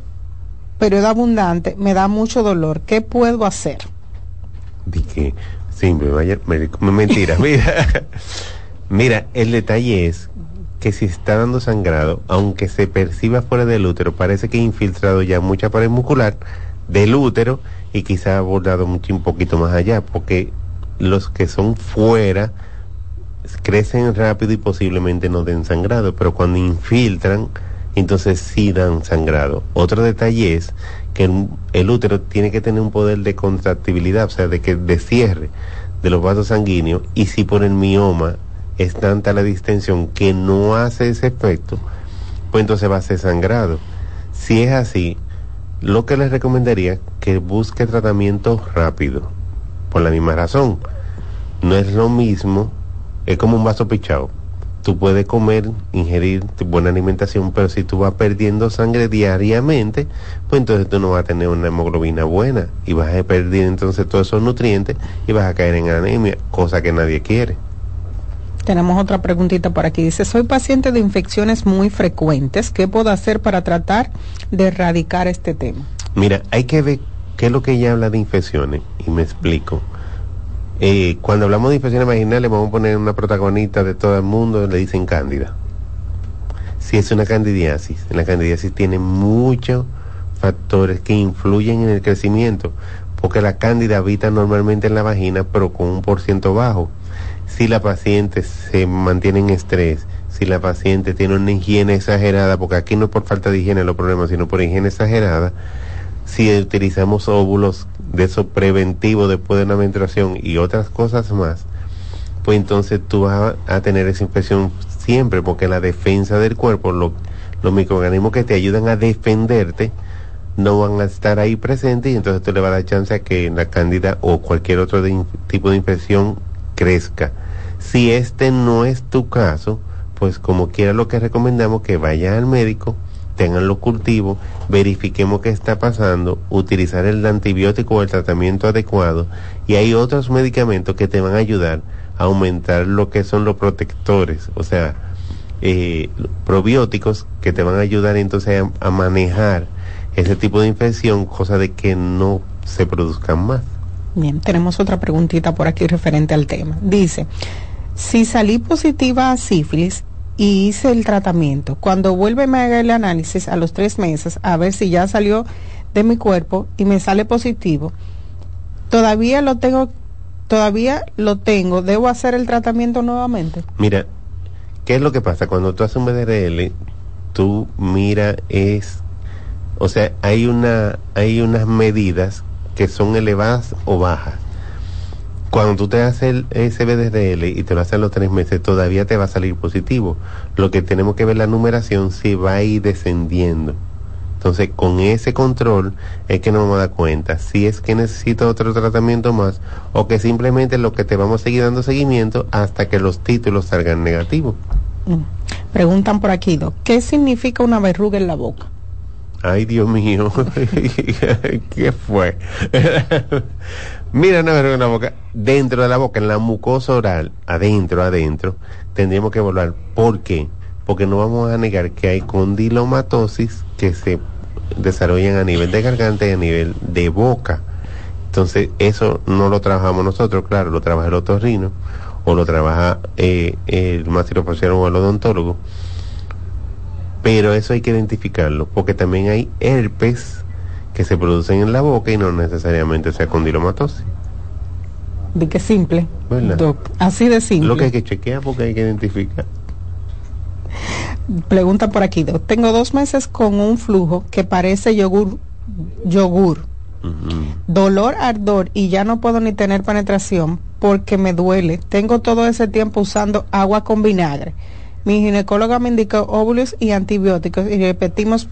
periodo abundante, me da mucho dolor. ¿Qué puedo hacer?
Dije, sí, me vaya, me, mentira, mira. Mira, el detalle es que si está dando sangrado, aunque se perciba fuera del útero, parece que ha infiltrado ya mucha pared muscular del útero y quizá ha abordado mucho, un poquito más allá, porque los que son fuera crecen rápido y posiblemente no den sangrado, pero cuando infiltran, entonces sí dan sangrado. Otro detalle es que el, útero tiene que tener un poder de contractibilidad, o sea, de que de cierre de los vasos sanguíneos, y si por el mioma es tanta la distensión que no hace ese efecto, pues entonces va a ser sangrado. Si es así, lo que les recomendaría que busque tratamiento rápido, por la misma razón. No es lo mismo, es como un vaso pichado. Tú puedes comer, ingerir buena alimentación, pero si tú vas perdiendo sangre diariamente, pues entonces tú no vas a tener una hemoglobina buena y vas a perder entonces todos esos nutrientes y vas a caer en anemia, cosa que nadie quiere.
Tenemos otra preguntita por aquí. Dice, soy paciente de infecciones muy frecuentes. ¿Qué puedo hacer para tratar de erradicar este tema?
Mira, hay que ver qué es lo que ella habla de infecciones. Y me explico. Eh, cuando hablamos de infecciones vaginales, vamos a poner una protagonista de todo el mundo, le dicen cándida. Si es una candidiasis, la candidiasis tiene muchos factores que influyen en el crecimiento, porque la cándida habita normalmente en la vagina, pero con un por ciento bajo si la paciente se mantiene en estrés, si la paciente tiene una higiene exagerada, porque aquí no es por falta de higiene los problemas, sino por higiene exagerada, si utilizamos óvulos de eso preventivo después de una menstruación y otras cosas más, pues entonces tú vas a, tener esa infección siempre, porque la defensa del cuerpo, los microorganismos que te ayudan a defenderte, no van a estar ahí presentes y entonces esto le va a dar chance a que la cándida o cualquier otro tipo de infección crezca. Si este no es tu caso, pues como quiera lo que recomendamos que vaya al médico, tengan los cultivos, verifiquemos qué está pasando, utilizar el antibiótico o el tratamiento adecuado y hay otros medicamentos que te van a ayudar a aumentar lo que son los protectores, o sea, eh, probióticos que te van a ayudar entonces a, manejar ese tipo de infección, cosa de que no se produzcan más.
Bien, tenemos otra preguntita por aquí referente al tema. Dice, si salí positiva a sífilis y hice el tratamiento, cuando vuelve me haga el análisis a los tres meses a ver si ya salió de mi cuerpo y me sale positivo, todavía lo tengo, todavía lo tengo, debo hacer el tratamiento nuevamente.
Mira, ¿qué es lo que pasa? Cuando tú haces un BDRL, tú mira es, o sea, hay una, hay unas medidas que son elevadas o bajas. Cuando tú te haces el, BDRL y te lo haces los tres meses, todavía te va a salir positivo. Lo que tenemos que ver la numeración si va a ir descendiendo. Entonces, con ese control es que nos vamos a dar cuenta si es que necesita otro tratamiento más o que simplemente lo que te vamos a seguir dando seguimiento hasta que los títulos salgan negativos.
Mm. Preguntan por aquí, ¿qué significa una verruga en la boca?
Ay, Dios mío, ¿qué fue? Mira verruga en la boca, dentro de la boca, en la mucosa oral, adentro, adentro, tendríamos que evaluar. ¿Por qué? porque no vamos a negar que hay condilomatosis que se desarrollan a nivel de garganta y a nivel de boca. Entonces, eso no lo trabajamos nosotros, claro, lo trabaja el otorrino o lo trabaja eh, el mastilofacial o el odontólogo. Pero eso hay que identificarlo, porque también hay herpes que se producen en la boca y no necesariamente sea condilomatosis.
De que simple. así de simple.
Lo que hay que chequear porque hay que identificar.
Pregunta por aquí, tengo dos meses con un flujo que parece yogur, yogur. Dolor, ardor y ya no puedo ni tener penetración porque me duele. Tengo todo ese tiempo usando agua con vinagre. Mi ginecóloga me indicó óvulos y antibióticos y repetimos,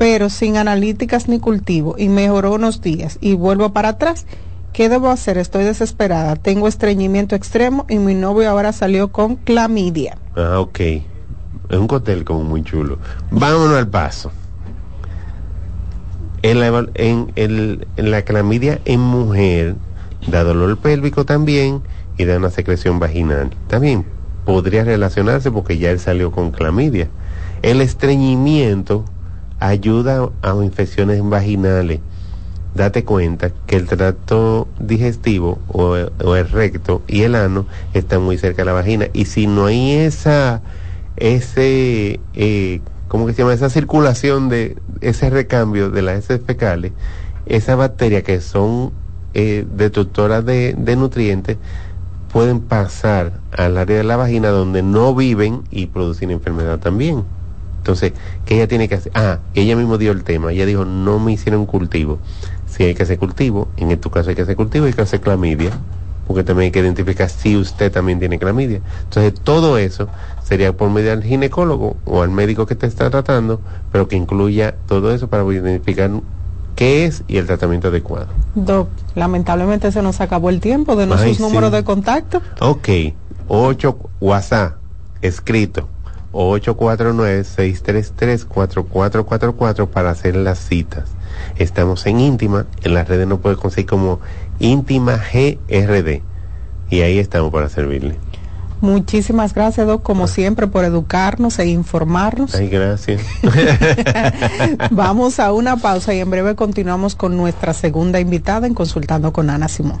pero sin analíticas ni cultivo y mejoró unos días y vuelvo para atrás. ¿Qué debo hacer? Estoy desesperada. Tengo estreñimiento extremo y mi novio ahora salió con clamidia.
Ah, ok. Es un cóctel como muy chulo. Vámonos al paso. En la, en, la clamidia en mujer da dolor pélvico también y da una secreción vaginal. También podría relacionarse porque ya él salió con clamidia. El estreñimiento ayuda a infecciones vaginales. Date cuenta que el tracto digestivo o, o el recto y el ano están muy cerca de la vagina. Y si no hay esa ese, eh, ¿cómo que se llama? Esa circulación de ese recambio de las heces fecales, esas bacterias que son eh, destructoras de, de nutrientes, pueden pasar al área de la vagina donde no viven y producir enfermedad también. Entonces, ¿qué ella tiene que hacer? Ah, ella mismo dio el tema. Ella dijo, no me hicieron cultivo. Si hay que hacer cultivo, en tu caso hay que hacer cultivo, hay que hacer clamidia, porque también hay que identificar si usted también tiene clamidia. Entonces, todo eso sería por medio del ginecólogo o al médico que te está tratando, pero que incluya todo eso para identificar qué es y el tratamiento adecuado.
Doc, lamentablemente se nos acabó el tiempo de nuestros números de contacto.
Ok, 8 WhatsApp, escrito, 849-633-4444 para hacer las citas. Estamos en íntima, en las redes no puede conseguir como íntima GRD y ahí estamos para servirle.
Muchísimas gracias, Doc, como siempre, por educarnos e informarnos.
Ay, gracias.
Vamos a una pausa y en breve continuamos con nuestra segunda invitada en Consultando con Ana Simón.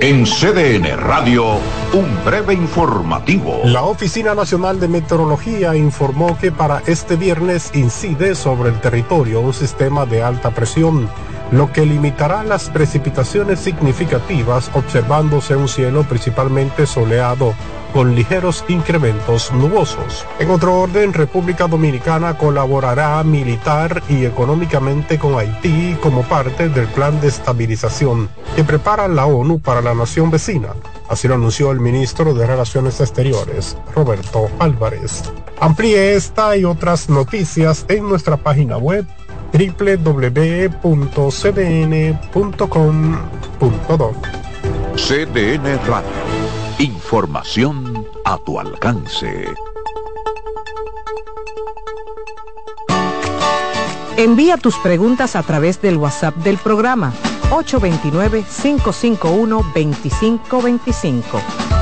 En CDN Radio, un breve informativo.
La Oficina Nacional de Meteorología informó que para este viernes incide sobre el territorio un sistema de alta presión, lo que limitará las precipitaciones significativas observándose un cielo principalmente soleado con ligeros incrementos nubosos. En otro orden, República Dominicana colaborará militar y económicamente con Haití como parte del plan de estabilización que prepara la ONU para la nación vecina. Así lo anunció el ministro de Relaciones Exteriores, Roberto Álvarez. Amplíe esta y otras noticias en nuestra página web www.cdn.com.do.
CDN Radio Información a tu alcance.
Envía tus preguntas a través del WhatsApp del programa 829-551-2525.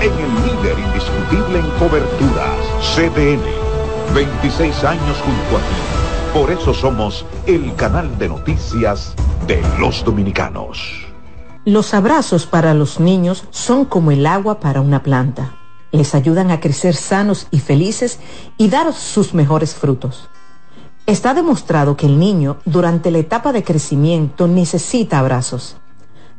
en el líder indiscutible en coberturas, CDN. 26 años junto a ti. Por eso somos el canal de noticias de los dominicanos.
Los abrazos para los niños son como el agua para una planta. Les ayudan a crecer sanos y felices y dar sus mejores frutos. Está demostrado que el niño durante la etapa de crecimiento necesita abrazos.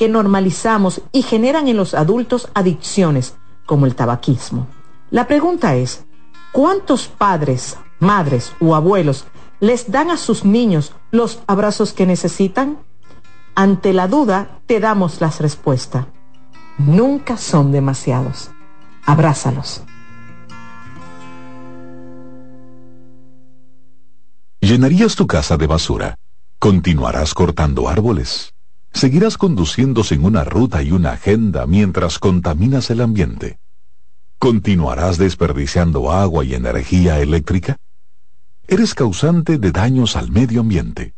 que normalizamos y generan en los adultos adicciones como el tabaquismo. La pregunta es, ¿cuántos padres, madres o abuelos les dan a sus niños los abrazos que necesitan? Ante la duda te damos las respuestas. Nunca son demasiados. Abrázalos.
¿Llenarías tu casa de basura? ¿Continuarás cortando árboles? ¿Seguirás conduciendo en una ruta y una agenda mientras contaminas el ambiente? ¿Continuarás desperdiciando agua y energía eléctrica? Eres causante de daños al medio ambiente.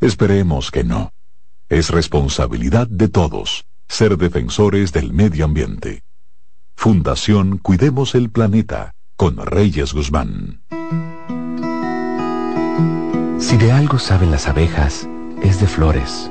Esperemos que no. Es responsabilidad de todos ser defensores del medio ambiente. Fundación Cuidemos el Planeta con Reyes Guzmán.
Si de algo saben las abejas, es de flores.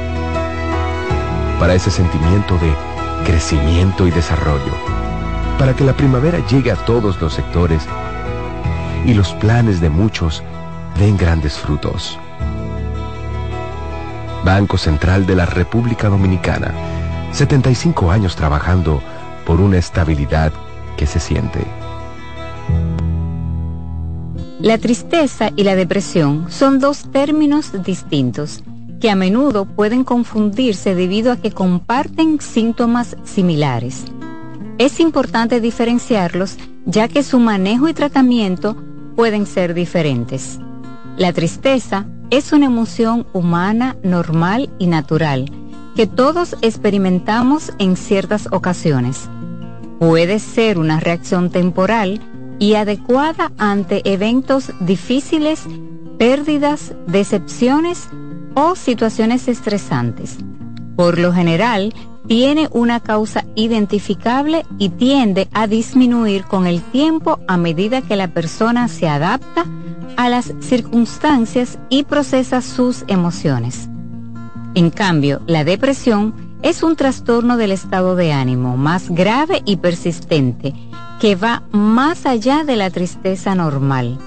para ese sentimiento de crecimiento y desarrollo, para que la primavera llegue a todos los sectores y los planes de muchos den grandes frutos. Banco Central de la República Dominicana, 75 años trabajando por una estabilidad que se siente.
La tristeza y la depresión son dos términos distintos que a menudo pueden confundirse debido a que comparten síntomas similares. Es importante diferenciarlos ya que su manejo y tratamiento pueden ser diferentes. La tristeza es una emoción humana normal y natural que todos experimentamos en ciertas ocasiones. Puede ser una reacción temporal y adecuada ante eventos difíciles, pérdidas, decepciones o situaciones estresantes. Por lo general, tiene una causa identificable y tiende a disminuir con el tiempo a medida que la persona se adapta a las circunstancias y procesa sus emociones. En cambio, la depresión es un trastorno del estado de ánimo más grave y persistente que va más allá de la tristeza normal.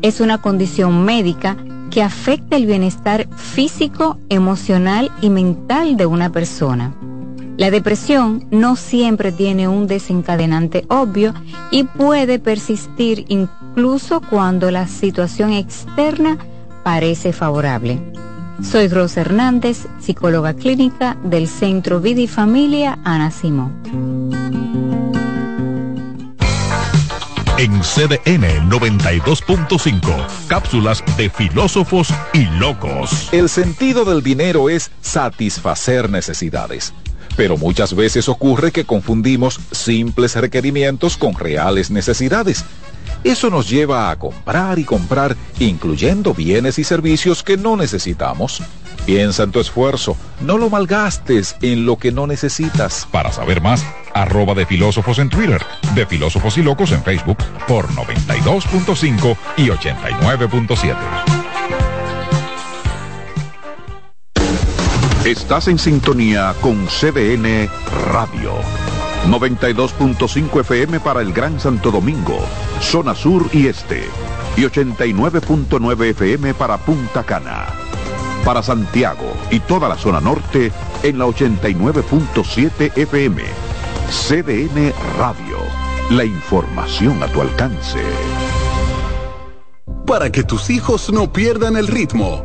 Es una condición médica que afecta el bienestar físico, emocional y mental de una persona. La depresión no siempre tiene un desencadenante obvio y puede persistir incluso cuando la situación externa parece favorable. Soy Rosa Hernández, psicóloga clínica del Centro Vida y Familia Ana Simón.
En CDN 92.5. Cápsulas de filósofos y locos.
El sentido del dinero es satisfacer necesidades. Pero muchas veces ocurre que confundimos simples requerimientos con reales necesidades. Eso nos lleva a comprar y comprar, incluyendo bienes y servicios que no necesitamos. Piensa en tu esfuerzo, no lo malgastes en lo que no necesitas.
Para saber más, arroba de filósofos en Twitter, de filósofos y locos en Facebook por 92.5 y 89.7.
Estás en sintonía con CDN Radio. 92.5 FM para el Gran Santo Domingo, zona sur y este. Y 89.9 FM para Punta Cana para Santiago y toda la zona norte en la 89.7 FM. CDN Radio. La información a tu alcance.
Para que tus hijos no pierdan el ritmo,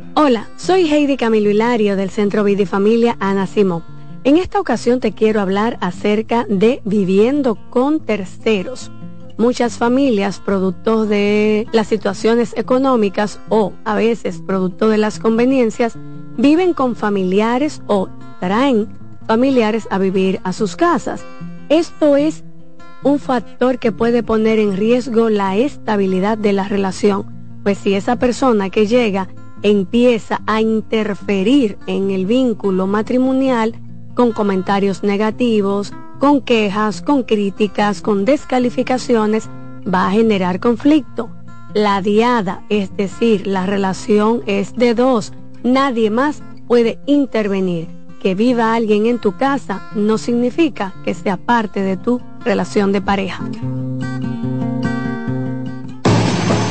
Hola, soy Heidi Camilo Hilario del Centro Vidifamilia Ana Simón. En esta ocasión te quiero hablar acerca de viviendo con terceros. Muchas familias, producto de las situaciones económicas o a veces producto de las conveniencias, viven con familiares o traen familiares a vivir a sus casas. Esto es un factor que puede poner en riesgo la estabilidad de la relación, pues si esa persona que llega empieza a interferir en el vínculo matrimonial, con comentarios negativos, con quejas, con críticas, con descalificaciones, va a generar conflicto. La diada, es decir, la relación es de dos, nadie más puede intervenir. Que viva alguien en tu casa no significa que sea parte de tu relación de pareja.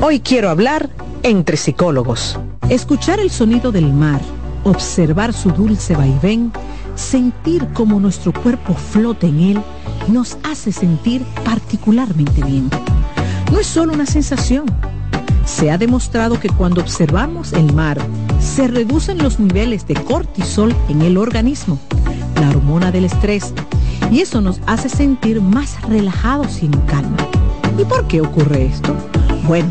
Hoy quiero hablar entre psicólogos. Escuchar el sonido del mar
observar su dulce vaivén, sentir como nuestro cuerpo flota en él, nos hace sentir particularmente bien. No es solo una sensación. Se ha demostrado que cuando observamos el mar, se reducen los niveles de cortisol en el organismo, la hormona del estrés, y eso nos hace sentir más relajados y en calma. ¿Y por qué ocurre esto? Bueno,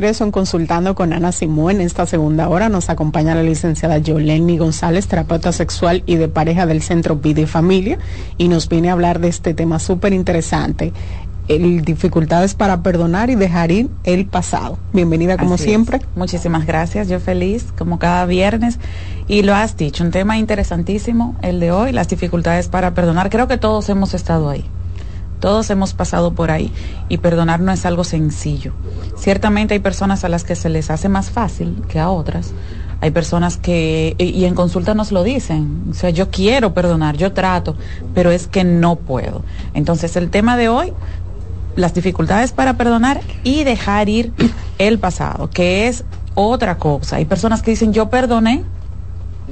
Regreso en Consultando con Ana Simón, en esta segunda hora nos acompaña la licenciada Yoleni González, terapeuta sexual y de pareja del Centro Vida y Familia, y nos viene a hablar de este tema súper interesante, el dificultades para perdonar y dejar ir el pasado. Bienvenida como
Así
siempre.
es. Muchísimas gracias, yo feliz como cada viernes. Y lo has dicho, un tema interesantísimo el de hoy, las dificultades para perdonar. Creo que todos hemos estado ahí. Todos hemos pasado por ahí y perdonar no es algo sencillo. Ciertamente hay personas a las que se les hace más fácil que a otras. Hay personas que, y en consulta nos lo dicen, o sea, yo quiero perdonar, yo trato, pero es que no puedo. Entonces el tema de hoy, las dificultades para perdonar y dejar ir el pasado, que es otra cosa. Hay personas que dicen, yo perdoné,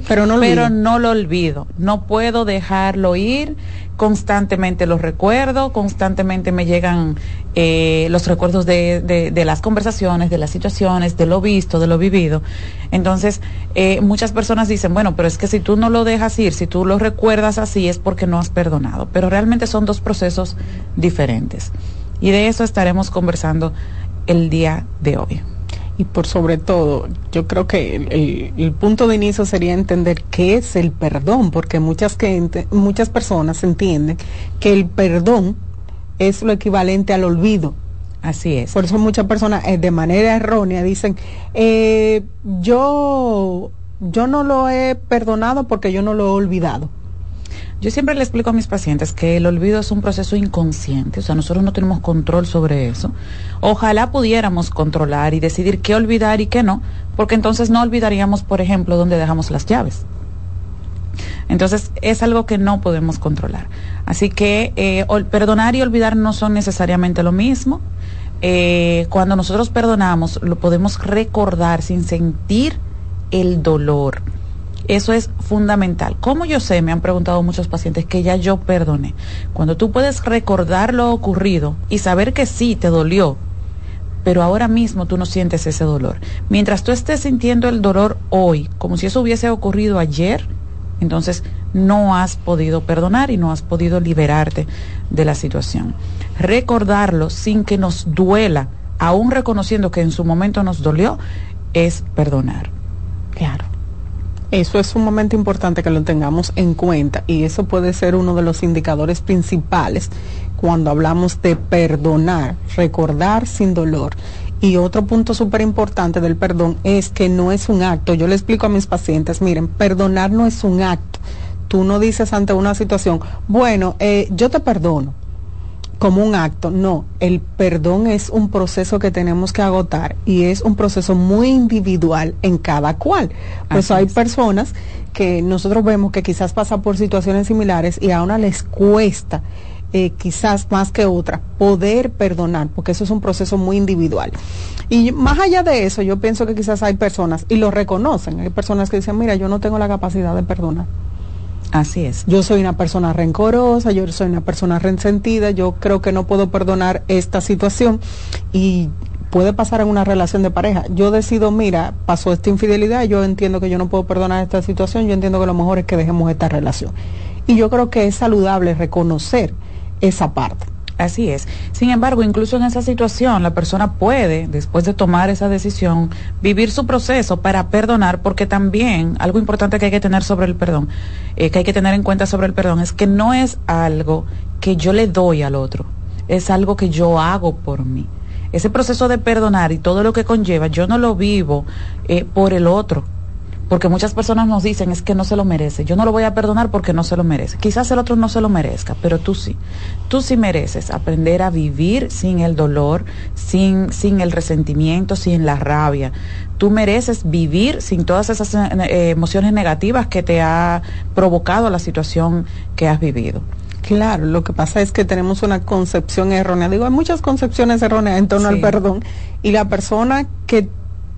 pero no lo
pero
olvido.
no lo olvido. No puedo dejarlo ir. Constantemente lo recuerdo, constantemente me llegan eh, los recuerdos de, de- de las conversaciones, de las situaciones, de lo visto, de lo vivido. Entonces, eh, muchas personas dicen, bueno, pero es que si tú no lo dejas ir, si tú lo recuerdas así, es porque no has perdonado. Pero realmente son dos procesos diferentes. Y de eso estaremos conversando el día de hoy.
Y por sobre todo, yo creo que el, el- el punto de inicio sería entender qué es el perdón, porque muchas, que, ente- muchas personas entienden que el perdón es lo equivalente al olvido.
Así es.
Por eso muchas personas eh, de manera errónea dicen, eh, yo, yo no lo he perdonado porque yo no lo he olvidado.
Yo siempre le explico a mis pacientes que el olvido es un proceso inconsciente, o sea, nosotros no tenemos control sobre eso. Ojalá pudiéramos controlar y decidir qué olvidar y qué no, porque entonces no olvidaríamos, por ejemplo, dónde dejamos las llaves. Entonces es algo que no podemos controlar. Así que eh, perdonar y olvidar no son necesariamente lo mismo. Eh, cuando nosotros perdonamos, lo podemos recordar sin sentir el dolor. Eso es fundamental. ¿Cómo yo sé? Me han preguntado muchos pacientes que ya yo perdoné. Cuando tú puedes recordar lo ocurrido y saber que sí te dolió, pero ahora mismo tú no sientes ese dolor. Mientras tú estés sintiendo el dolor hoy, como si eso hubiese ocurrido ayer, entonces no has podido perdonar y no has podido liberarte de la situación. Recordarlo sin que nos duela, aún reconociendo que en su momento nos dolió, es perdonar.
Claro. Eso es sumamente importante que lo tengamos en cuenta y eso puede ser uno de los indicadores principales cuando hablamos de perdonar, recordar sin dolor. Y otro punto súper importante del perdón es que no es un acto. Yo le explico a mis pacientes, miren, perdonar no es un acto. Tú no dices ante una situación, bueno, eh, yo te perdono como un acto. No, el perdón es un proceso que tenemos que agotar y es un proceso muy individual en cada cual. Pues
Así
hay
es.
personas que nosotros vemos que quizás pasan por situaciones similares y a una les cuesta eh, quizás más que otra, poder perdonar, porque eso es un proceso muy individual. Y más allá de eso, yo pienso que quizás hay personas, y lo reconocen, hay personas que dicen, mira, yo no tengo la capacidad de perdonar.
Así es.
Yo soy una persona rencorosa, yo soy una persona resentida, yo creo que no puedo perdonar esta situación y puede pasar en una relación de pareja. Yo decido, mira, pasó esta infidelidad, yo entiendo que yo no puedo perdonar esta situación, yo entiendo que lo mejor es que dejemos esta relación. Y yo creo que es saludable reconocer esa parte.
Así es. Sin embargo, incluso en esa situación, la persona puede, después de tomar esa decisión, vivir su proceso para perdonar, porque también algo importante que hay que tener sobre el perdón, eh, que hay que tener en cuenta sobre el perdón, es que no es algo que yo le doy al otro, es algo que yo hago por mí. Ese proceso de perdonar y todo lo que conlleva, yo no lo vivo eh, por el otro, porque muchas personas nos dicen es que no se lo merece. Yo no lo voy a perdonar porque no se lo merece. Quizás el otro no se lo merezca, pero tú sí. Tú sí mereces aprender a vivir sin el dolor, sin, sin el resentimiento, sin la rabia. Tú mereces vivir sin todas esas eh, emociones negativas que te ha provocado la situación que has vivido.
Claro, lo que pasa es que tenemos una concepción errónea. Digo, hay muchas concepciones erróneas en torno al perdón y la persona que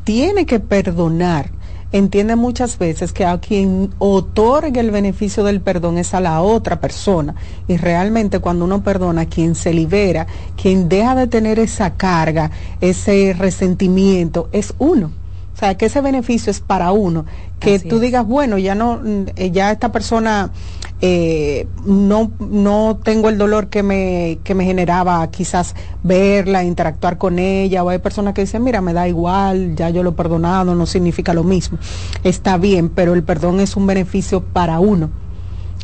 tiene que perdonar entiende muchas veces que a quien otorga el beneficio del perdón es a la otra persona. Y realmente cuando uno perdona, quien se libera, quien deja de tener esa carga, ese resentimiento, es uno. O sea, que ese beneficio es para uno. Que tú digas, bueno, ya no, eh, ya esta persona eh, no, no tengo el dolor que me, que me generaba quizás verla, interactuar con ella, o hay personas que dicen, mira, me da igual, ya yo lo he perdonado, no significa lo mismo. Está bien, pero el perdón es un beneficio para uno.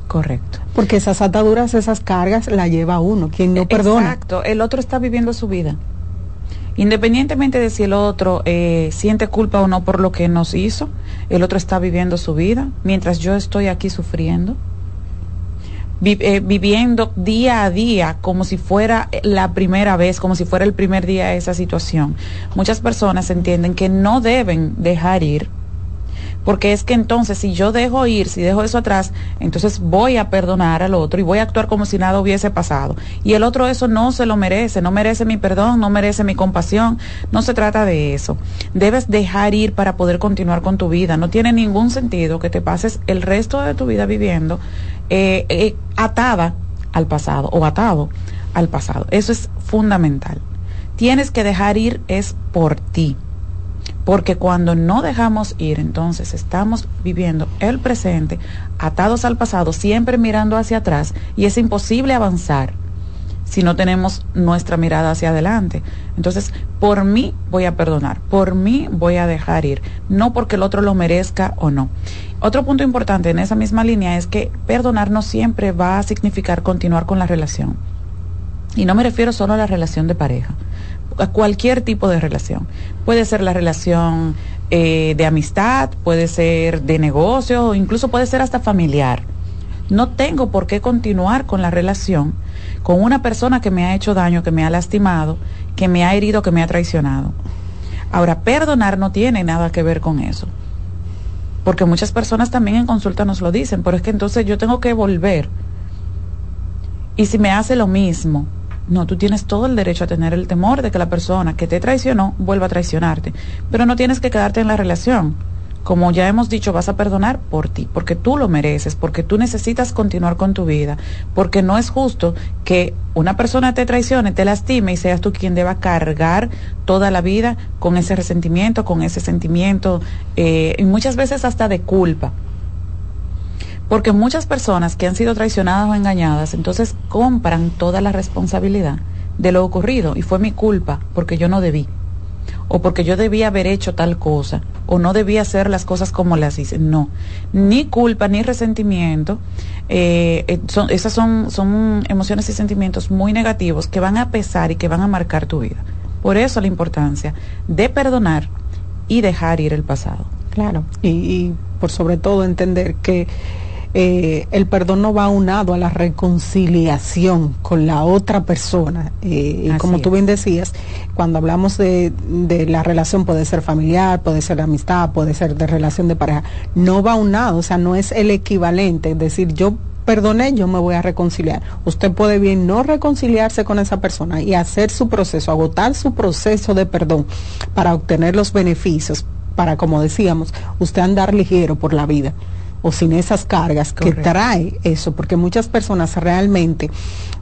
Correcto.
Porque esas ataduras, esas cargas la lleva uno, quien no perdona.
Exacto, el otro está viviendo su vida. Independientemente de si el otro eh, siente culpa o no por lo que nos hizo, el otro está viviendo su vida, mientras yo estoy aquí sufriendo. Eh, viviendo día a día como si fuera la primera vez, como si fuera el primer día de esa situación. Muchas personas entienden que no deben dejar ir porque es que entonces si yo dejo ir, si dejo eso atrás, entonces voy a perdonar al otro y voy a actuar como si nada hubiese pasado. Y el otro eso no se lo merece, no merece mi perdón, no merece mi compasión, no se trata de eso. Debes dejar ir para poder continuar con tu vida. No tiene ningún sentido que te pases el resto de tu vida viviendo eh, eh, atada al pasado o atado al pasado. Eso es fundamental. Tienes que dejar ir es por ti porque cuando no dejamos ir, entonces estamos viviendo el presente, atados al pasado, siempre mirando hacia atrás, y es imposible avanzar si no tenemos nuestra mirada hacia adelante. Entonces, por mí voy a perdonar, por mí voy a dejar ir, no porque el otro lo merezca o no. Otro punto importante en esa misma línea es que perdonar no siempre va a significar continuar con la relación. Y no me refiero solo a la relación de pareja a cualquier tipo de relación. Puede ser la relación eh, de amistad, puede ser de negocio, incluso puede ser hasta familiar. No tengo por qué continuar con la relación con una persona que me ha hecho daño, que me ha lastimado, que me ha herido, que me ha traicionado. Ahora, perdonar no tiene nada que ver con eso. Porque muchas personas también en consulta nos lo dicen, pero es que entonces yo tengo que volver. Y si me hace lo mismo, no, tú tienes todo el derecho a tener el temor de que la persona que te traicionó vuelva a traicionarte, pero no tienes que quedarte en la relación. Como ya hemos dicho, vas a perdonar por ti, porque tú lo mereces, porque tú necesitas continuar con tu vida, porque no es justo que una persona te traicione, te lastime y seas tú quien deba cargar toda la vida con ese resentimiento, con ese sentimiento, eh, y muchas veces hasta de culpa. Porque muchas personas que han sido traicionadas o engañadas, entonces compran toda la responsabilidad de lo ocurrido y fue mi culpa porque yo no debí o porque yo debía haber hecho tal cosa o no debía hacer las cosas como las hice. No, ni culpa ni resentimiento. Eh, eh, esas son, son emociones y sentimientos muy negativos que van a pesar y que van a marcar tu vida. Por eso la importancia de perdonar y dejar ir el pasado.
Claro, y, y por sobre todo entender que eh, el perdón no va aunado a la reconciliación con la otra persona. Eh, y como tú bien decías, cuando hablamos de, de, la relación puede ser familiar, puede ser de amistad, puede ser de relación de pareja, no va aunado, o sea, no es el equivalente. Es decir, yo perdoné, yo me voy a reconciliar. Usted puede bien no reconciliarse con esa persona y hacer su proceso, agotar su proceso de perdón para obtener los beneficios, para, como decíamos, usted andar ligero por la vida o sin esas cargas que trae eso, porque muchas personas realmente,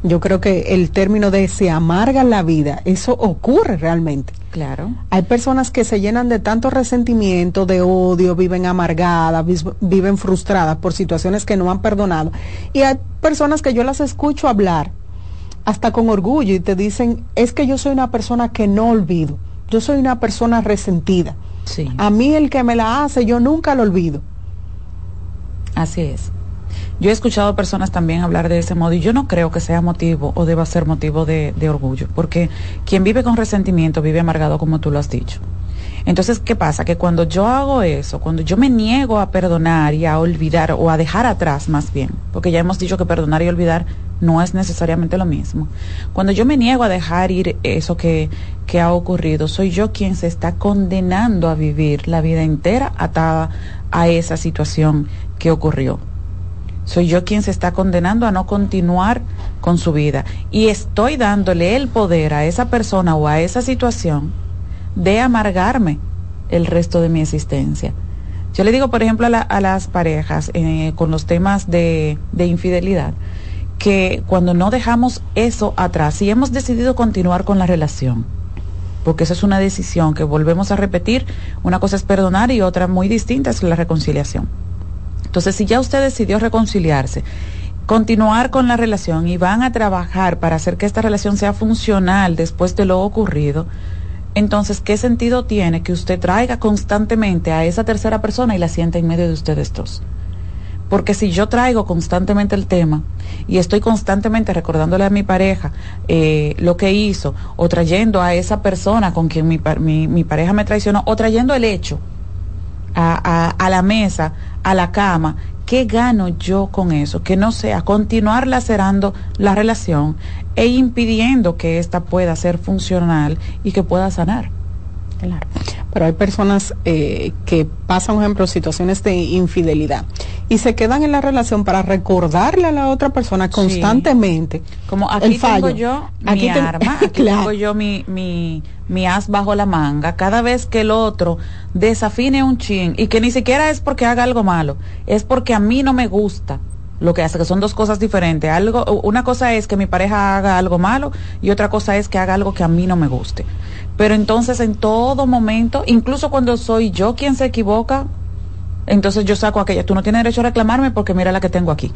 yo creo que el término de se amarga la vida, eso ocurre realmente.
Claro.
Hay personas que se llenan de tanto resentimiento, de odio, viven amargadas, viven frustradas por situaciones que no han perdonado. Y hay personas que yo las escucho hablar hasta con orgullo y te dicen, es que yo soy una persona que no olvido, yo soy una persona resentida.
Sí.
A mí el que me la hace, yo nunca lo olvido.
Así es. Yo he escuchado personas también hablar de ese modo y yo no creo que sea motivo o deba ser motivo de, orgullo, porque quien vive con resentimiento vive amargado como tú lo has dicho. Entonces, ¿qué pasa? Que cuando yo hago eso, cuando yo me niego a perdonar y a olvidar o a dejar atrás más bien, porque ya hemos dicho que perdonar y olvidar no es necesariamente lo mismo, cuando yo me niego a dejar ir eso que, que ha ocurrido, soy yo quien se está condenando a vivir la vida entera atada a esa situación que ocurrió. Soy yo quien se está condenando a no continuar con su vida. Y estoy dándole el poder a esa persona o a esa situación de amargarme el resto de mi existencia. Yo le digo, por ejemplo, a, las parejas eh, con los temas de, de infidelidad, que cuando no dejamos eso atrás, si hemos decidido continuar con la relación, porque esa es una decisión que volvemos a repetir, una cosa es perdonar y otra muy distinta es la reconciliación. Entonces, si ya usted decidió reconciliarse, continuar con la relación y van a trabajar para hacer que esta relación sea funcional después de lo ocurrido, entonces, ¿qué sentido tiene que usted traiga constantemente a esa tercera persona y la sienta en medio de ustedes dos? Porque si yo traigo constantemente el tema y estoy constantemente recordándole a mi pareja eh, lo que hizo, o trayendo a esa persona con quien mi, mi pareja me traicionó, o trayendo el hecho, a, la mesa, a la cama, ¿qué gano yo con eso? Que no sea continuar lacerando la relación e impidiendo que ésta pueda ser funcional y que pueda sanar.
Pero hay personas eh, que pasan, por ejemplo, situaciones de infidelidad y se quedan en la relación para recordarle a la otra persona constantemente.
Como aquí tengo yo mi arma, aquí tengo yo mi, mi, mi as bajo la manga. Cada vez que el otro desafine un chin y que ni siquiera es porque haga algo malo, es porque a mí no me gusta lo que hace, que son dos cosas diferentes. Algo, una cosa es que mi pareja haga algo malo y otra cosa es que haga algo que a mí no me guste. Pero entonces en todo momento, incluso cuando soy yo quien se equivoca, entonces yo saco aquella, tú no tienes derecho a reclamarme porque mira la que tengo aquí.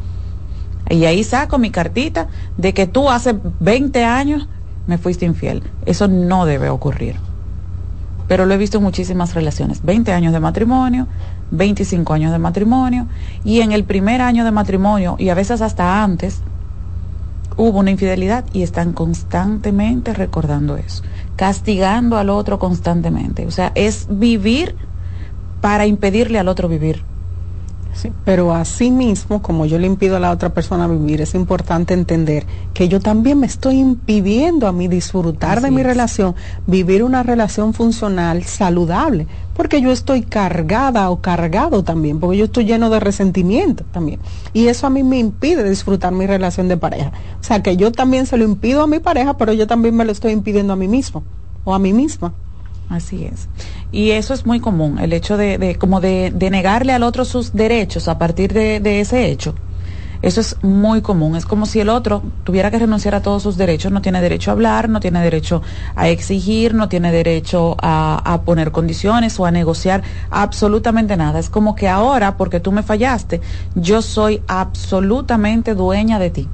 Y ahí saco mi cartita de que tú hace 20 años me fuiste infiel. Eso no debe ocurrir. Pero lo he visto en muchísimas relaciones. 20 años de matrimonio, 25 años de matrimonio, y en el primer año de matrimonio, y a veces hasta antes, hubo una infidelidad y están constantemente recordando eso, castigando al otro constantemente. O sea, es vivir para impedirle al otro vivir.
Sí, pero así mismo, como yo le impido a la otra persona vivir, es importante entender que yo también me estoy impidiendo a mí disfrutar de mi relación, vivir una relación funcional, saludable, porque yo estoy cargada o cargado también, porque yo estoy lleno de resentimiento también. Y eso a mí me impide disfrutar mi relación de pareja. O sea, que yo también se lo impido a mi pareja, pero yo también me lo estoy impidiendo a mí mismo o a mí misma.
Así es. Y eso es muy común, el hecho de, como de, negarle al otro sus derechos a partir de, ese hecho. Eso es muy común. Es como si el otro tuviera que renunciar a todos sus derechos. No tiene derecho a hablar, no tiene derecho a exigir, no tiene derecho a, poner condiciones o a negociar absolutamente nada. Es como que ahora, porque tú me fallaste, yo soy absolutamente dueña de ti.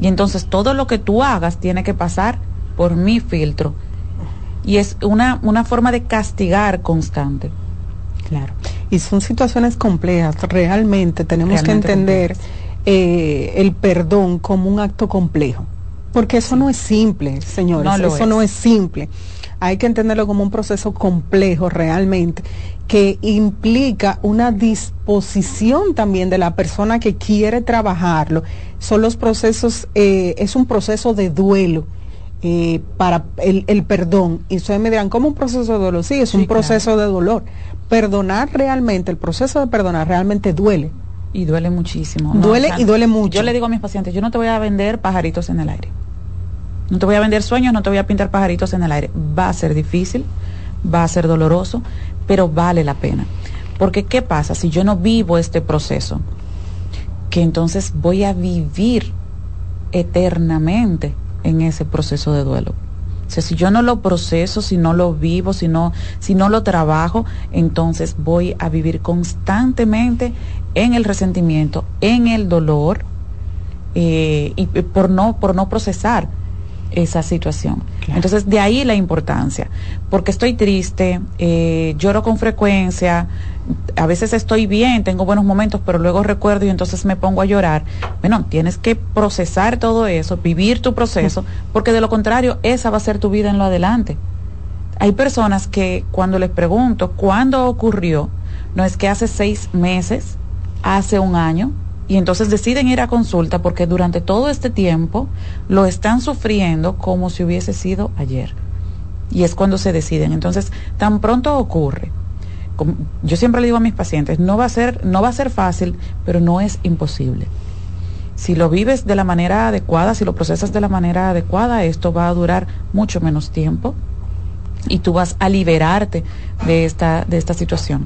Y entonces todo lo que tú hagas tiene que pasar por mi filtro y es una, una forma de castigar constante.
Claro. Y son situaciones complejas. Realmente tenemos que entender eh, el perdón como un acto complejo. Porque eso no es simple, señores. eso no es simple. Hay que entenderlo como un proceso complejo realmente, que implica una disposición también de la persona que quiere trabajarlo. Son los procesos, eh, es un proceso de duelo eh, para el, perdón. Y ustedes me dirán, ¿cómo un proceso de dolor? Sí, es un proceso de dolor. Perdonar realmente, el proceso de perdonar realmente duele.
Y duele muchísimo.
Duele y duele mucho.
Yo le digo a mis pacientes, yo no te voy a vender pajaritos en el aire. No te voy a vender sueños, no te voy a pintar pajaritos en el aire. Va a ser difícil, va a ser doloroso, pero vale la pena. Porque ¿qué pasa si yo no vivo este proceso? Que entonces voy a vivir eternamente en ese proceso de duelo. Sea, si yo no lo proceso, si no lo vivo, si no, si no lo trabajo, entonces voy a vivir constantemente en el resentimiento, en el dolor, eh, y por no, por no procesar esa situación. Entonces, de ahí la importancia, porque estoy triste, eh, lloro con frecuencia, a veces estoy bien, tengo buenos momentos, pero luego recuerdo y entonces me pongo a llorar. Bueno, tienes que procesar todo eso, vivir tu proceso, porque de lo contrario, esa va a ser tu vida en lo adelante. Hay personas que cuando les pregunto cuándo ocurrió, no es que hace seis meses, hace un año, y entonces deciden ir a consulta porque durante todo este tiempo lo están sufriendo como si hubiese sido ayer. Y es cuando se deciden. Entonces, tan pronto ocurre. yo siempre le digo a mis pacientes, no va a ser, no va a ser fácil, pero no es imposible. Si lo vives de la manera adecuada, si lo procesas de la manera adecuada, esto va a durar mucho menos tiempo y tú vas a liberarte de esta, de esta situación.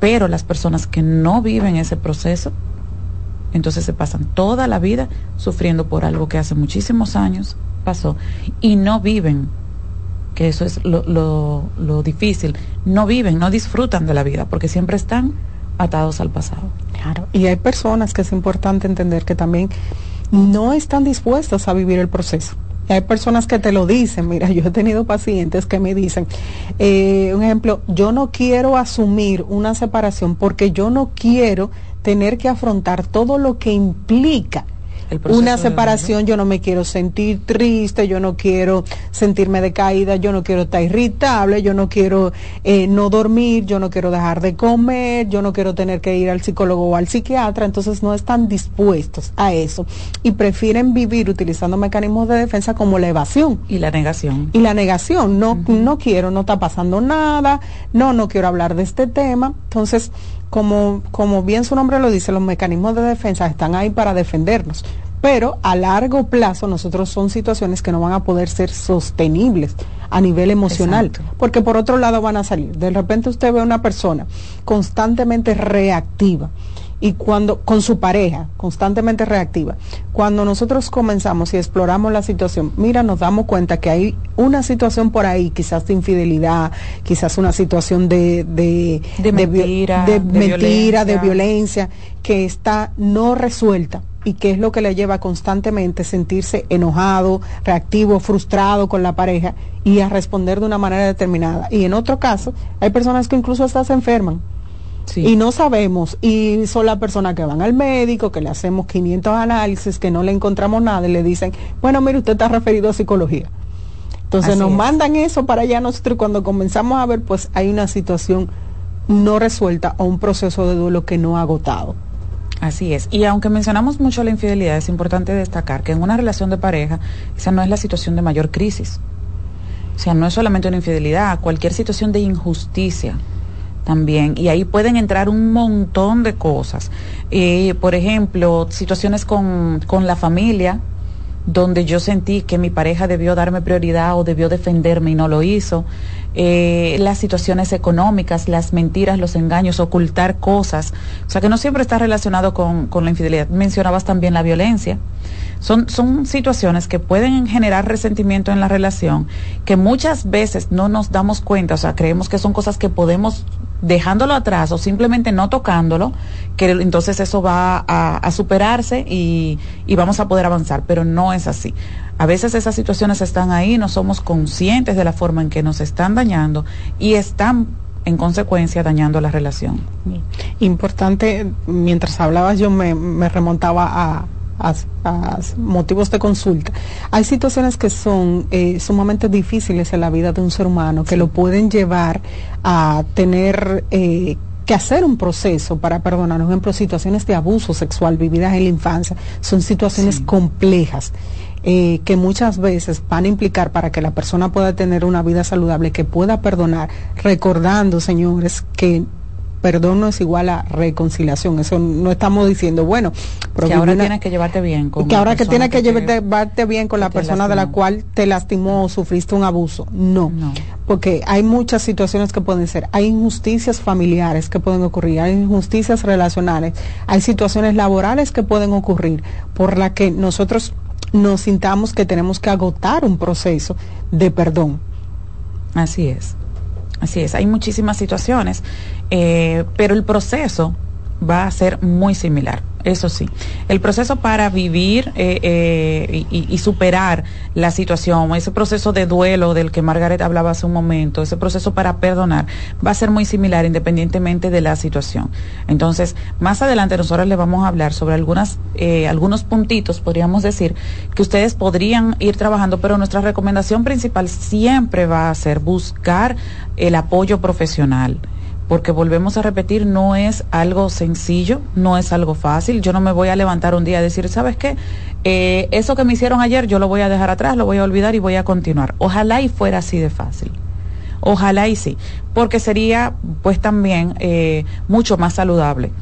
Pero las personas que no viven ese proceso, entonces se pasan toda la vida sufriendo por algo que hace muchísimos años pasó y no viven, que eso es lo, difícil, no viven, no disfrutan de la vida porque siempre están atados al pasado.
Claro, y hay personas que es importante entender que también no están dispuestas a vivir el proceso. Hay personas que te lo dicen, mira, yo he tenido pacientes que me dicen, eh, un ejemplo, yo no quiero asumir una separación porque yo no quiero tener que afrontar todo lo que implica una separación, yo no me quiero sentir triste, yo no quiero sentirme decaída, yo no quiero estar irritable, yo no quiero eh, no dormir, yo no quiero dejar de comer, yo no quiero tener que ir al psicólogo o al psiquiatra, entonces no están dispuestos a eso y prefieren vivir utilizando mecanismos de defensa como la evasión.
Y la negación.
Y la negación, no, no quiero, no está pasando nada, no, no quiero hablar de este tema, entonces como, como bien su nombre lo dice, los mecanismos de defensa están ahí para defendernos. Pero a largo plazo nosotros son situaciones que no van a poder ser sostenibles a nivel emocional, porque por otro lado van a salir. De repente usted ve a una persona constantemente reactiva y cuando con su pareja constantemente reactiva. Cuando nosotros comenzamos y exploramos la situación, mira, nos damos cuenta que hay una situación por ahí, quizás de infidelidad, quizás una situación de de,
de mentira,
de, mentira, de violencia, que está no resuelta y que es lo que le lleva constantemente sentirse enojado, reactivo, frustrado con la pareja y a responder de una manera determinada. Y en otro caso, hay personas que incluso hasta se enferman y no sabemos, y son las personas que van al médico, que le hacemos 500 análisis, que no le encontramos nada y le dicen, bueno, mire, usted está referido a psicología. Entonces nos mandan eso para allá nosotros y cuando comenzamos a ver, pues hay una situación no resuelta o un proceso de duelo que no ha agotado.
Así es. Y aunque mencionamos mucho la infidelidad, es importante destacar que en una relación de pareja, esa no es la situación de mayor crisis. O sea, no es solamente una infidelidad, cualquier situación de injusticia también. Y ahí pueden entrar un montón de cosas. Eh, por ejemplo, situaciones con, con la familia, donde yo sentí que mi pareja debió darme prioridad o debió defenderme y no lo hizo. Eh, las situaciones económicas, las mentiras, los engaños, ocultar cosas. O sea que no siempre está relacionado con, con la infidelidad. Mencionabas también la violencia. Son, son situaciones que pueden generar resentimiento en la relación, que muchas veces no nos damos cuenta, o sea, creemos que son cosas que podemos dejándolo atrás o simplemente no tocándolo, que entonces eso va a, superarse y, vamos a poder avanzar, pero no es así. A veces esas situaciones están ahí, no somos conscientes de la forma en que nos están dañando y están en consecuencia dañando la relación.
Importante, mientras hablabas yo me remontaba a, a, motivos de consulta. Hay situaciones que son eh, sumamente difíciles en la vida de un ser humano, que lo pueden llevar a tener eh, que hacer un proceso para perdonar. Por ejemplo, situaciones de abuso sexual vividas en la infancia son situaciones complejas. Eh, que muchas veces van a implicar para que la persona pueda tener una vida saludable, que pueda perdonar, recordando, señores, que perdón no es igual a reconciliación. Eso no estamos diciendo, bueno,
que ahora tienes que llevarte bien con
que ahora que tienes que, llevarte bien con la persona de la cual te lastimó o sufriste un abuso. No, porque hay muchas situaciones que pueden ser. Hay injusticias familiares que pueden ocurrir, hay injusticias relacionales, hay situaciones laborales que pueden ocurrir por la que nosotros nos sintamos que tenemos que agotar un proceso de perdón.
Así es. Así es, hay muchísimas situaciones, eh, pero el proceso va a ser muy similar eso sí. El proceso para vivir eh, eh, y, superar la situación, ese proceso de duelo del que Margaret hablaba hace un momento, ese proceso para perdonar, va a ser muy similar independientemente de la situación. Entonces, más adelante nosotros les vamos a hablar sobre algunas, eh, algunos puntitos, podríamos decir, que ustedes podrían ir trabajando, pero nuestra recomendación principal siempre va a ser buscar el apoyo profesional porque volvemos a repetir, no es algo sencillo, no es algo fácil. Yo no me voy a levantar un día y decir, ¿sabes qué? Eh, eso que me hicieron ayer yo lo voy a dejar atrás, lo voy a olvidar y voy a continuar. Ojalá y fuera así de fácil. Ojalá y sí, porque sería pues también eh, mucho más saludable.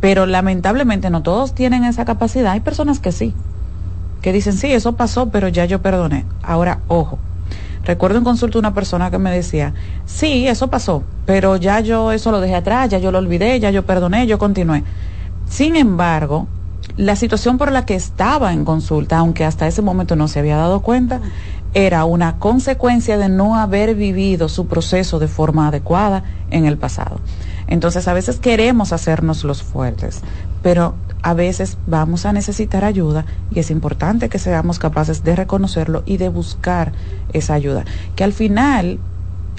Pero lamentablemente no todos tienen esa capacidad. Hay personas que sí, que dicen, sí, eso pasó, pero ya yo perdoné. Ahora, ojo, Recuerdo en consulta una persona que me decía, sí, eso pasó, pero ya yo eso lo dejé atrás, ya yo lo olvidé, ya yo perdoné, yo continué. Sin embargo, la situación por la que estaba en consulta, aunque hasta ese momento no se había dado cuenta, era una consecuencia de no haber vivido su proceso de forma adecuada en el pasado. Entonces a veces queremos hacernos los fuertes, pero a veces vamos a necesitar ayuda y es importante que seamos capaces de reconocerlo y de buscar esa ayuda. Que al final,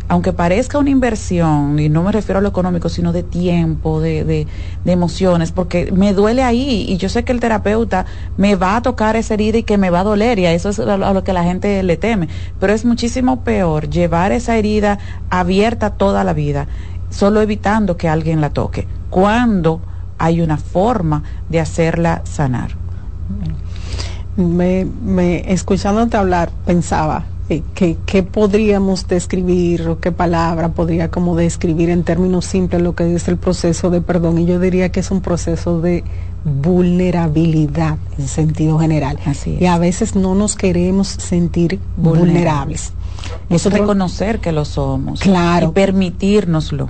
aunque parezca una inversión, y no me refiero a lo económico, sino de tiempo, de, de, emociones, porque me duele ahí y yo sé que el terapeuta me va a tocar esa herida y que me va a doler y a eso es a lo que la gente le teme. Pero es muchísimo peor llevar esa herida abierta toda la vida, solo evitando que alguien la toque. Cuando hay una forma de hacerla sanar.
Me, me escuchándote hablar, pensaba eh, que qué podríamos describir o qué palabra podría como describir en términos simples lo que es el proceso de perdón. Y yo diría que es un proceso de vulnerabilidad en sentido general.
Así
Y a veces no nos queremos sentir vulnerables.
Eso reconocer que lo somos.
Claro.
Y permitírnoslo.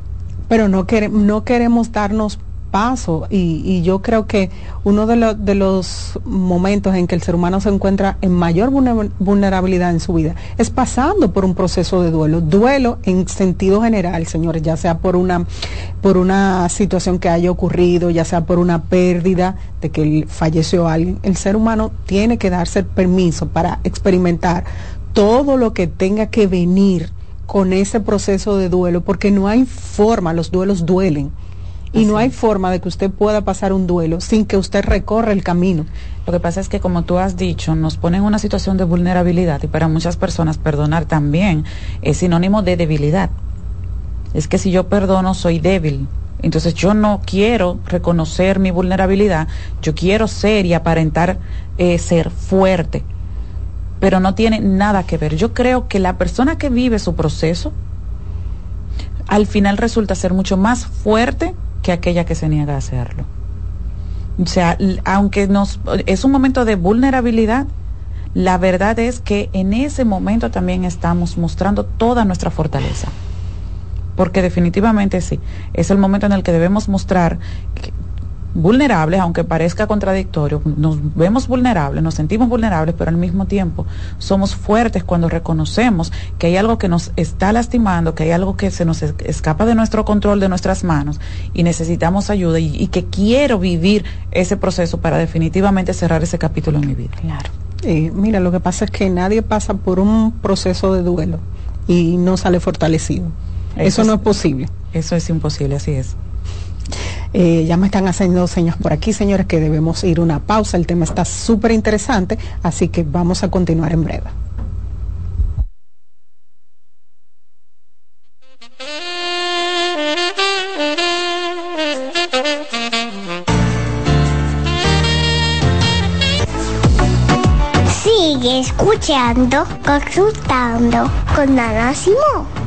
Pero no, no queremos darnos paso y, yo creo que uno de, de, los momentos en que el ser humano se encuentra en mayor vulnerabilidad en su vida es pasando por un proceso de duelo. Duelo en sentido general, señores, ya sea por una, por una situación que haya ocurrido, ya sea por una pérdida de que falleció alguien. El ser humano tiene que darse permiso para experimentar todo lo que tenga que venir con ese proceso de duelo, porque no hay forma, los duelos duelen y no hay forma de que usted pueda pasar un duelo sin que usted recorra el camino.
Lo que pasa es que, como tú has dicho, nos pone en una situación de vulnerabilidad y para muchas personas perdonar también es sinónimo de debilidad. Es que si yo perdono soy débil. Entonces yo no quiero reconocer mi vulnerabilidad, yo quiero ser y aparentar eh, ser fuerte, pero no tiene nada que ver. Yo creo que la persona que vive su proceso al final resulta ser mucho más fuerte que aquella que se niega a hacerlo. O sea, aunque nos es un momento de vulnerabilidad, la verdad es que en ese momento también estamos mostrando toda nuestra fortaleza. Porque definitivamente sí, es el momento en el que debemos mostrar vulnerables, aunque parezca contradictorio, nos vemos vulnerables, nos sentimos vulnerables, pero al mismo tiempo somos fuertes cuando reconocemos que hay algo que nos está lastimando, que hay algo que se nos escapa de nuestro control, de nuestras manos, y necesitamos ayuda y, que quiero vivir ese proceso para definitivamente cerrar ese capítulo en mi vida.
Claro. mira, lo que pasa es que nadie pasa por un proceso de duelo y no sale fortalecido. Eso no es posible.
Eso es imposible, así es.
Eh, ya me están haciendo señas por aquí, señores, que debemos ir una pausa. El tema está súper interesante, así que vamos a continuar en breve.
Sigue escuchando, consultando con Ana Simón.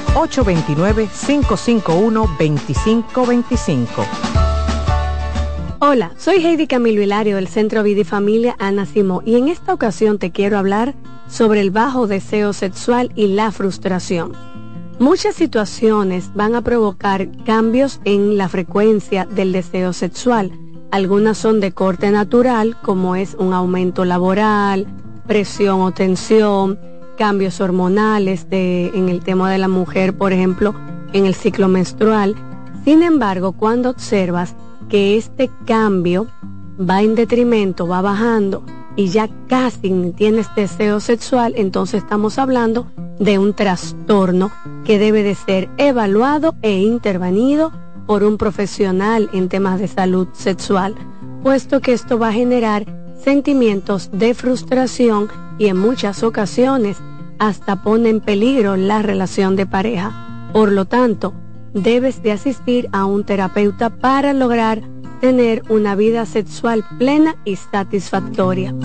829-551-2525.
Hola, soy Heidi Camilo Hilario del Centro Vida y Familia Ana Simó y en esta ocasión te quiero hablar sobre el bajo deseo sexual y la frustración. Muchas situaciones van a provocar cambios en la frecuencia del deseo sexual. Algunas son de corte natural, como es un aumento laboral, presión o tensión, cambios hormonales de, en el tema de la mujer, por ejemplo, en el ciclo menstrual. Sin embargo, cuando observas que este cambio va en detrimento, va bajando y ya casi tienes deseo sexual, entonces estamos hablando de un trastorno que debe de ser evaluado e intervenido por un profesional en temas de salud sexual, puesto que esto va a generar sentimientos de frustración y en muchas ocasiones hasta pone en peligro la relación de pareja. Por lo tanto, debes de asistir a un terapeuta para lograr tener una vida sexual plena y satisfactoria.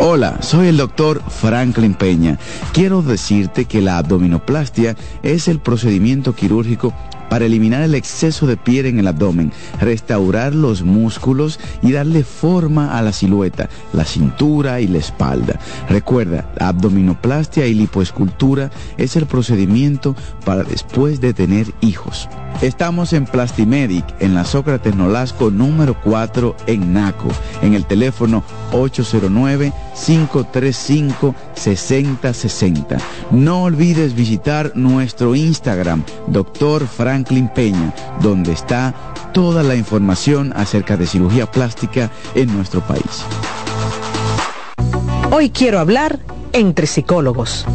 Hola, soy el doctor Franklin Peña. Quiero decirte que la abdominoplastia es el procedimiento quirúrgico para eliminar el exceso de piel en el abdomen, restaurar los músculos y darle forma a la silueta, la cintura y la espalda. Recuerda, abdominoplastia y lipoescultura es el procedimiento para después de tener hijos. Estamos en Plastimedic, en la Sócrates Nolasco número 4 en Naco, en el teléfono 809-535-6060. No olvides visitar nuestro Instagram, Dr. Franklin Peña, donde está toda la información acerca de cirugía plástica en nuestro país.
Hoy quiero hablar entre psicólogos.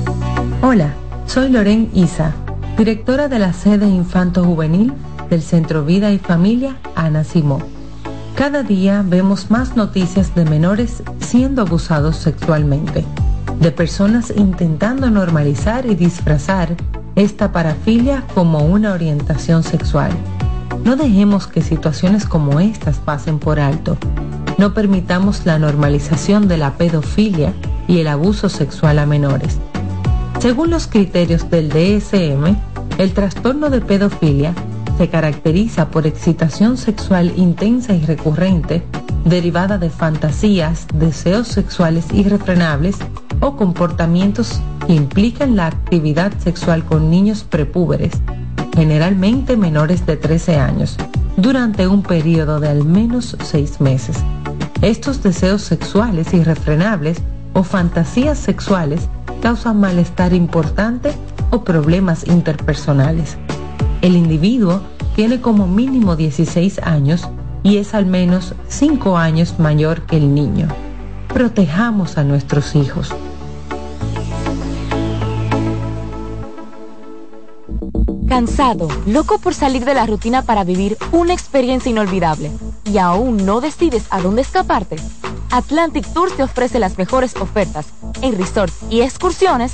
Hola, soy Loren Isa directora de la sede Infanto Juvenil del Centro Vida y Familia Ana Simó. Cada día vemos más noticias de menores siendo abusados sexualmente, de personas intentando normalizar y disfrazar esta parafilia como una orientación sexual. No dejemos que situaciones como estas pasen por alto. No permitamos la normalización de la pedofilia y el abuso sexual a menores. Según los criterios del DSM, el trastorno de pedofilia se caracteriza por excitación sexual intensa y recurrente derivada de fantasías, deseos sexuales irrefrenables o comportamientos que implican la actividad sexual con niños prepúberes, generalmente menores de 13 años, durante un periodo de al menos seis meses. Estos deseos sexuales irrefrenables o fantasías sexuales causan malestar importante o problemas interpersonales. El individuo tiene como mínimo 16 años y es al menos 5 años mayor que el niño. Protejamos a nuestros hijos.
Cansado, loco por salir de la rutina para vivir una experiencia inolvidable y aún no decides a dónde escaparte. Atlantic Tour te ofrece las mejores ofertas en resorts y excursiones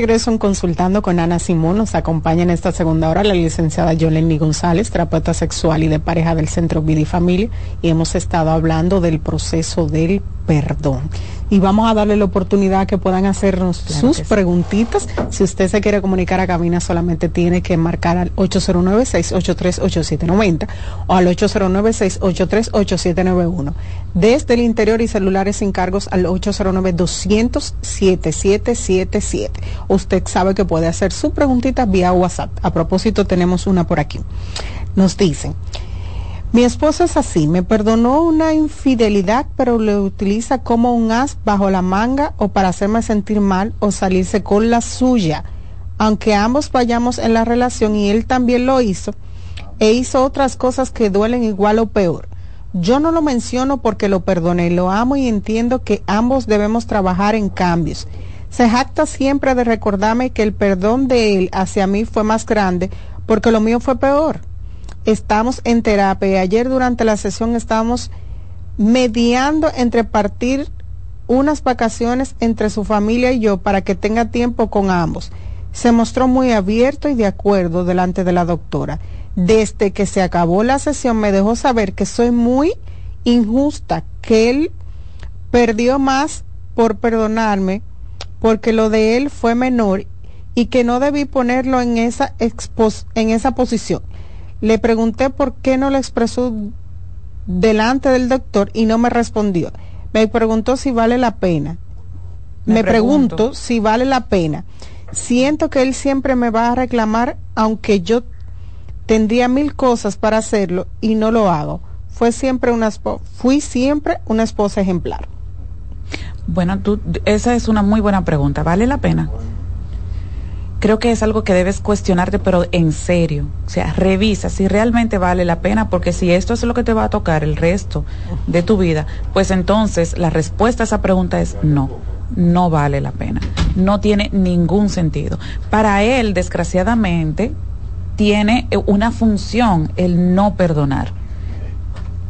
Regreso en Consultando con Ana Simón, nos acompaña en esta segunda hora la licenciada Yoleni González, terapeuta sexual y de pareja del Centro Vida y Familia, y hemos estado hablando del proceso del perdón y vamos a darle la oportunidad que puedan hacernos sus preguntitas. Si usted se quiere comunicar a cabina, solamente tiene que marcar al 809-683-8790 o al 809-683-8791. Desde el interior y celulares sin cargos al 809-200-7777. Usted sabe que puede hacer su preguntita vía WhatsApp. A propósito, tenemos una por aquí. Nos dicen. Mi esposo es así, me perdonó una infidelidad, pero lo utiliza como un as bajo la manga o para hacerme sentir mal o salirse con la suya. Aunque ambos vayamos en la relación y él también lo hizo, e hizo otras cosas que duelen igual o peor. Yo no lo menciono porque lo perdoné, lo amo y entiendo que ambos debemos trabajar en cambios. Se jacta siempre de recordarme que el perdón de él hacia mí fue más grande porque lo mío fue peor estamos en terapia ayer durante la sesión estábamos mediando entre partir unas vacaciones entre su familia y yo para que tenga tiempo con ambos. Se mostró muy abierto y de acuerdo delante de la doctora. Desde que se acabó la sesión me dejó saber que soy muy injusta, que él perdió más por perdonarme porque lo de él fue menor y que no debí ponerlo en esa, en esa posición. Le pregunté por qué no lo expresó delante del doctor y no me respondió. Me preguntó si vale la pena. Me, pregunto. si vale la pena. Siento que él siempre me va a reclamar, aunque yo tendría mil cosas para hacerlo y no lo hago. Fue siempre una fui siempre una esposa ejemplar.
Bueno, tú, esa es una muy buena pregunta. ¿Vale la pena? Creo que es algo que debes cuestionarte, pero en serio. O sea, revisa si realmente vale la pena, porque si esto es lo que te va a tocar el resto de tu vida, pues entonces la respuesta a esa pregunta es no, no vale la pena. No tiene ningún sentido. Para él, desgraciadamente, tiene una función el no perdonar.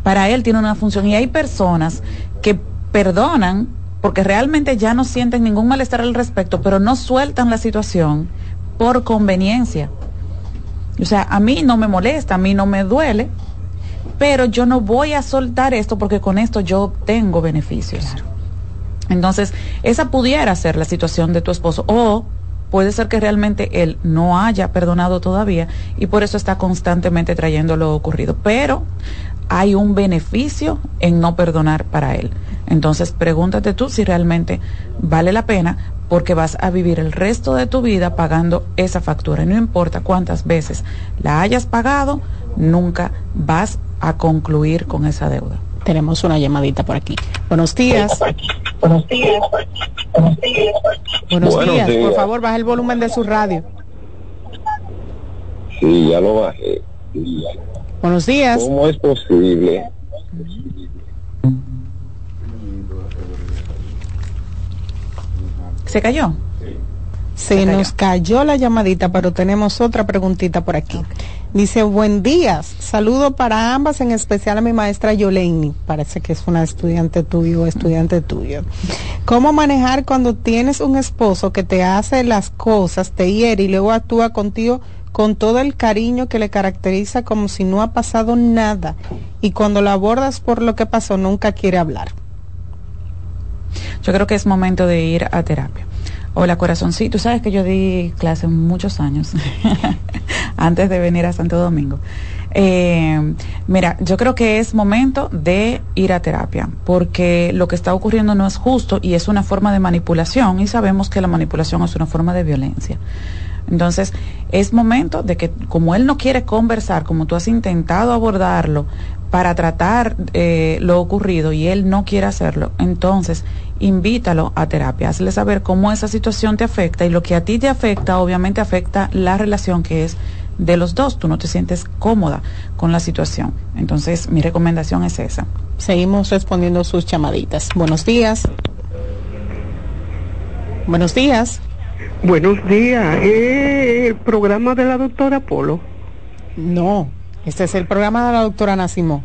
Para él tiene una función y hay personas que perdonan porque realmente ya no sienten ningún malestar al respecto, pero no sueltan la situación por conveniencia. O sea, a mí no me molesta, a mí no me duele, pero yo no voy a soltar esto porque con esto yo tengo beneficios. Entonces, esa pudiera ser la situación de tu esposo o puede ser que realmente él no haya perdonado todavía y por eso está constantemente trayendo lo ocurrido. Pero hay un beneficio en no perdonar para él. Entonces, pregúntate tú si realmente vale la pena porque vas a vivir el resto de tu vida pagando esa factura. Y no importa cuántas veces la hayas pagado, nunca vas a concluir con esa deuda.
Tenemos una llamadita por aquí. Buenos días.
Buenos días.
Buenos días. Buenos días. Por favor, baja el volumen de su radio.
Sí, ya lo bajé.
Buenos días.
¿Cómo es posible?
¿Se cayó?
Se, nos cayó la llamadita, pero tenemos otra preguntita por aquí. Dice, buen día, saludo para ambas, en especial a mi maestra Yoleni, parece que es una estudiante tuyo o estudiante tuyo. ¿Cómo manejar cuando tienes un esposo que te hace las cosas, te hiere y luego actúa contigo con todo el cariño que le caracteriza como si no ha pasado nada y cuando lo abordas por lo que pasó nunca quiere hablar?
Yo creo que es momento de ir a terapia. Hola corazón, sí, tú sabes que yo di clase muchos años antes de venir a Santo Domingo. Eh, mira, yo creo que es momento de ir a terapia, porque lo que está ocurriendo no es justo y es una forma de manipulación y sabemos que la manipulación es una forma de violencia. Entonces, es momento de que como él no quiere conversar, como tú has intentado abordarlo para tratar eh, lo ocurrido y él no quiere hacerlo, entonces invítalo a terapia, hazle saber cómo esa situación te afecta y lo que a ti te afecta obviamente afecta la relación que es de los dos, tú no te sientes cómoda con la situación. Entonces, mi recomendación es esa.
Seguimos respondiendo sus llamaditas. Buenos días. Buenos días.
Buenos días. ¿Es el programa de la doctora Polo?
No, este es el programa de la doctora Nacimo.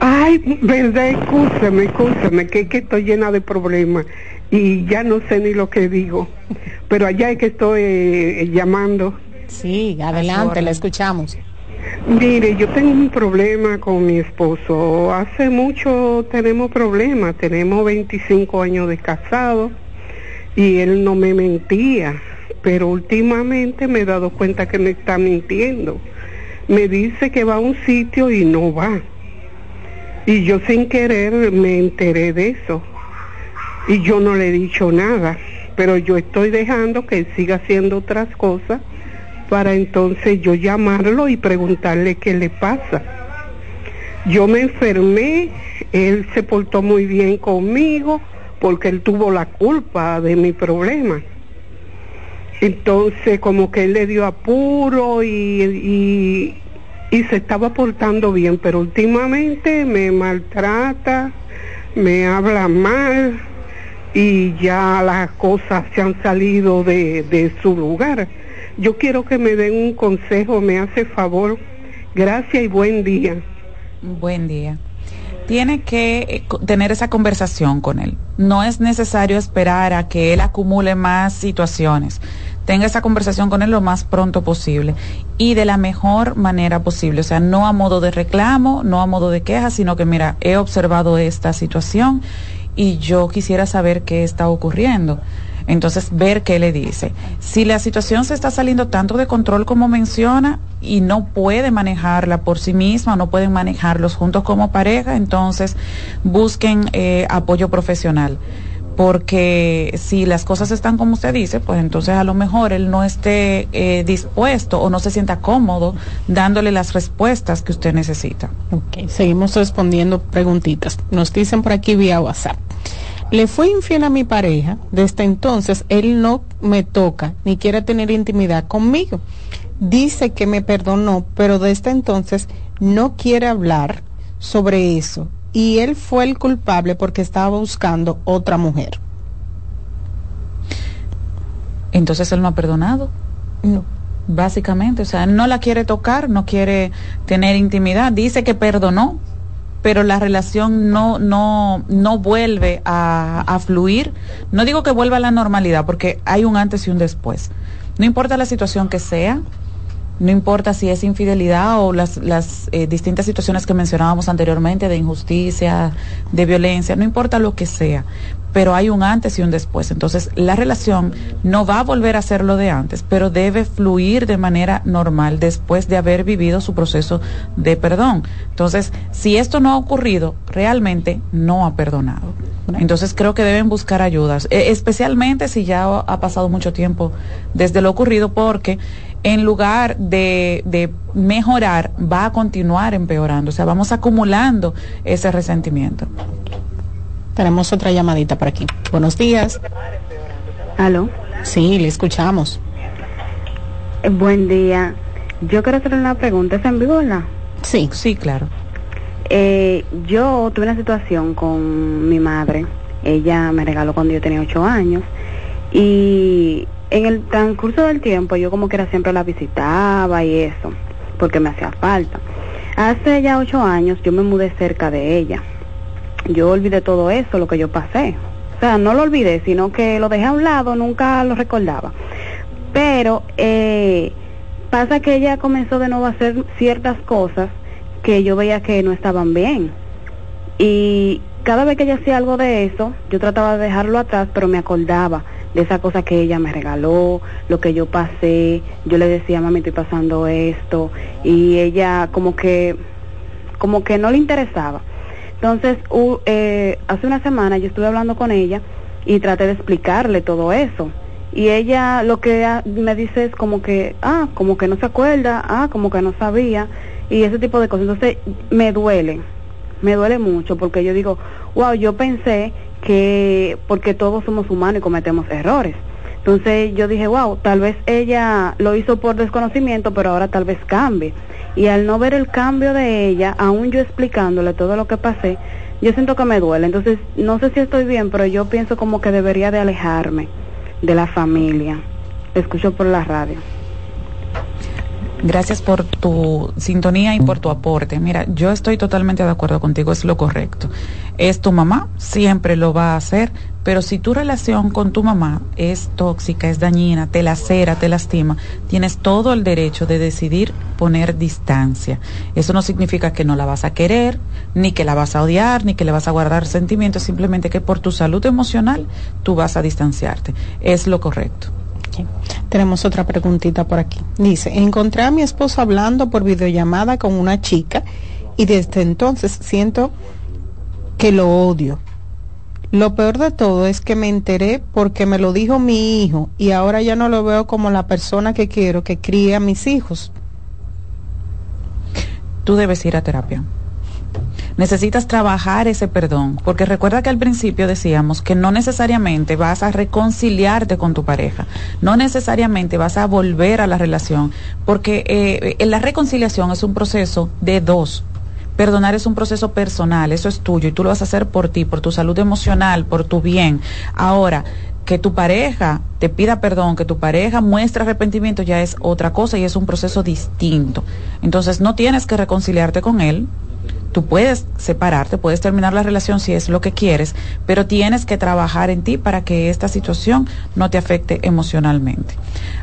Ay, verdad, escúchame, escúchame, que, que estoy llena de problemas y ya no sé ni lo que digo. Pero allá es que estoy eh, llamando.
Sí, adelante, la escuchamos.
Mire, yo tengo un problema con mi esposo. Hace mucho tenemos problemas, tenemos 25 años de casado y él no me mentía, pero últimamente me he dado cuenta que me está mintiendo. Me dice que va a un sitio y no va. Y yo sin querer me enteré de eso. Y yo no le he dicho nada, pero yo estoy dejando que él siga haciendo otras cosas para entonces yo llamarlo y preguntarle qué le pasa. Yo me enfermé, él se portó muy bien conmigo porque él tuvo la culpa de mi problema. Entonces como que él le dio apuro y, y, se estaba portando bien, pero últimamente me maltrata, me habla mal y ya las cosas se han salido de, de su lugar. Yo quiero que me den un consejo, me hace favor. Gracias y buen día.
Buen día tiene que eh, tener esa conversación con él. No es necesario esperar a que él acumule más situaciones. Tenga esa conversación con él lo más pronto posible y de la mejor manera posible. O sea, no a modo de reclamo, no a modo de queja, sino que mira, he observado esta situación y yo quisiera saber qué está ocurriendo. Entonces, ver qué le dice. Si la situación se está saliendo tanto de control como menciona y no puede manejarla por sí misma, no pueden manejarlos juntos como pareja, entonces busquen eh, apoyo profesional porque si las cosas están como usted dice, pues entonces a lo mejor él no esté eh, dispuesto o no se sienta cómodo dándole las respuestas que usted necesita.
Ok, seguimos respondiendo preguntitas. Nos dicen por aquí vía WhatsApp. Le fui infiel a mi pareja, desde entonces él no me toca ni quiere tener intimidad conmigo. Dice que me perdonó, pero desde entonces no quiere hablar sobre eso. Y él fue el culpable porque estaba buscando otra mujer.
Entonces él no ha perdonado.
No.
Básicamente, o sea, no la quiere tocar, no quiere tener intimidad. Dice que perdonó, pero la relación no, no, no vuelve a, a, fluir. No digo que vuelva a la normalidad, porque hay un antes y un después. No importa la situación que sea, no importa si es infidelidad o las, las eh, distintas situaciones que mencionábamos anteriormente de injusticia, de violencia, no importa lo que sea, pero hay un antes y un después. Entonces, la relación no va a volver a ser lo de antes, pero debe fluir de manera normal después de haber vivido su proceso de perdón. Entonces, si esto no ha ocurrido, realmente no ha perdonado. Entonces, creo que deben buscar ayudas, e, especialmente si ya ha pasado mucho tiempo desde lo ocurrido, porque en lugar de, de, mejorar, va a continuar empeorando. O sea, vamos acumulando ese resentimiento.
Tenemos otra llamadita por aquí. Buenos días.
¿Aló?
Sí, le escuchamos.
Eh, buen día. Yo quiero hacerle una pregunta. ¿Es en vivo, verdad?
Sí.
Sí, claro.
Eh, yo tuve una situación con mi madre. Ella me regaló cuando yo tenía ocho años. Y en el transcurso del tiempo yo como que era siempre la visitaba y eso, porque me hacía falta. Hace ya ocho años yo me mudé cerca de ella yo olvidé todo eso, lo que yo pasé. O sea, no lo olvidé, sino que lo dejé a un lado, nunca lo recordaba. Pero eh, pasa que ella comenzó de nuevo a hacer ciertas cosas que yo veía que no estaban bien. Y cada vez que ella hacía algo de eso, yo trataba de dejarlo atrás, pero me acordaba de esa cosa que ella me regaló, lo que yo pasé. Yo le decía, mami, estoy pasando esto. Y ella como que, como que no le interesaba. Entonces, eh, hace una semana yo estuve hablando con ella y traté de explicarle todo eso. Y ella lo que me dice es como que, ah, como que no se acuerda, ah, como que no sabía, y ese tipo de cosas. Entonces, me duele, me duele mucho porque yo digo, wow, yo pensé que, porque todos somos humanos y cometemos errores. Entonces yo dije, wow, tal vez ella lo hizo por desconocimiento, pero ahora tal vez cambie. Y al no ver el cambio de ella, aún yo explicándole todo lo que pasé, yo siento que me duele. Entonces, no sé si estoy bien, pero yo pienso como que debería de alejarme de la familia. escucho por la radio.
Gracias por tu sintonía y por tu aporte. Mira, yo estoy totalmente de acuerdo contigo, es lo correcto. Es tu mamá, siempre lo va a hacer, pero si tu relación con tu mamá es tóxica, es dañina, te lacera, te lastima, tienes todo el derecho de decidir poner distancia. Eso no significa que no la vas a querer, ni que la vas a odiar, ni que le vas a guardar sentimientos, simplemente que por tu salud emocional tú vas a distanciarte. Es lo correcto.
Tenemos otra preguntita por aquí. Dice, encontré a mi esposo hablando por videollamada con una chica y desde entonces siento que lo odio. Lo peor de todo es que me enteré porque me lo dijo mi hijo y ahora ya no lo veo como la persona que quiero que críe a mis hijos.
Tú debes ir a terapia. Necesitas trabajar ese perdón, porque recuerda que al principio decíamos que no necesariamente vas a reconciliarte con tu pareja, no necesariamente vas a volver a la relación, porque eh, la reconciliación es un proceso de dos, Perdonar es un proceso personal, eso es tuyo y tú lo vas a hacer por ti, por tu salud emocional, por tu bien. Ahora, que tu pareja te pida perdón, que tu pareja muestre arrepentimiento ya es otra cosa y es un proceso distinto. Entonces no tienes que reconciliarte con él, Tú puedes separarte, puedes terminar la relación si es lo que quieres, pero tienes que trabajar en ti para que esta situación no te afecte emocionalmente.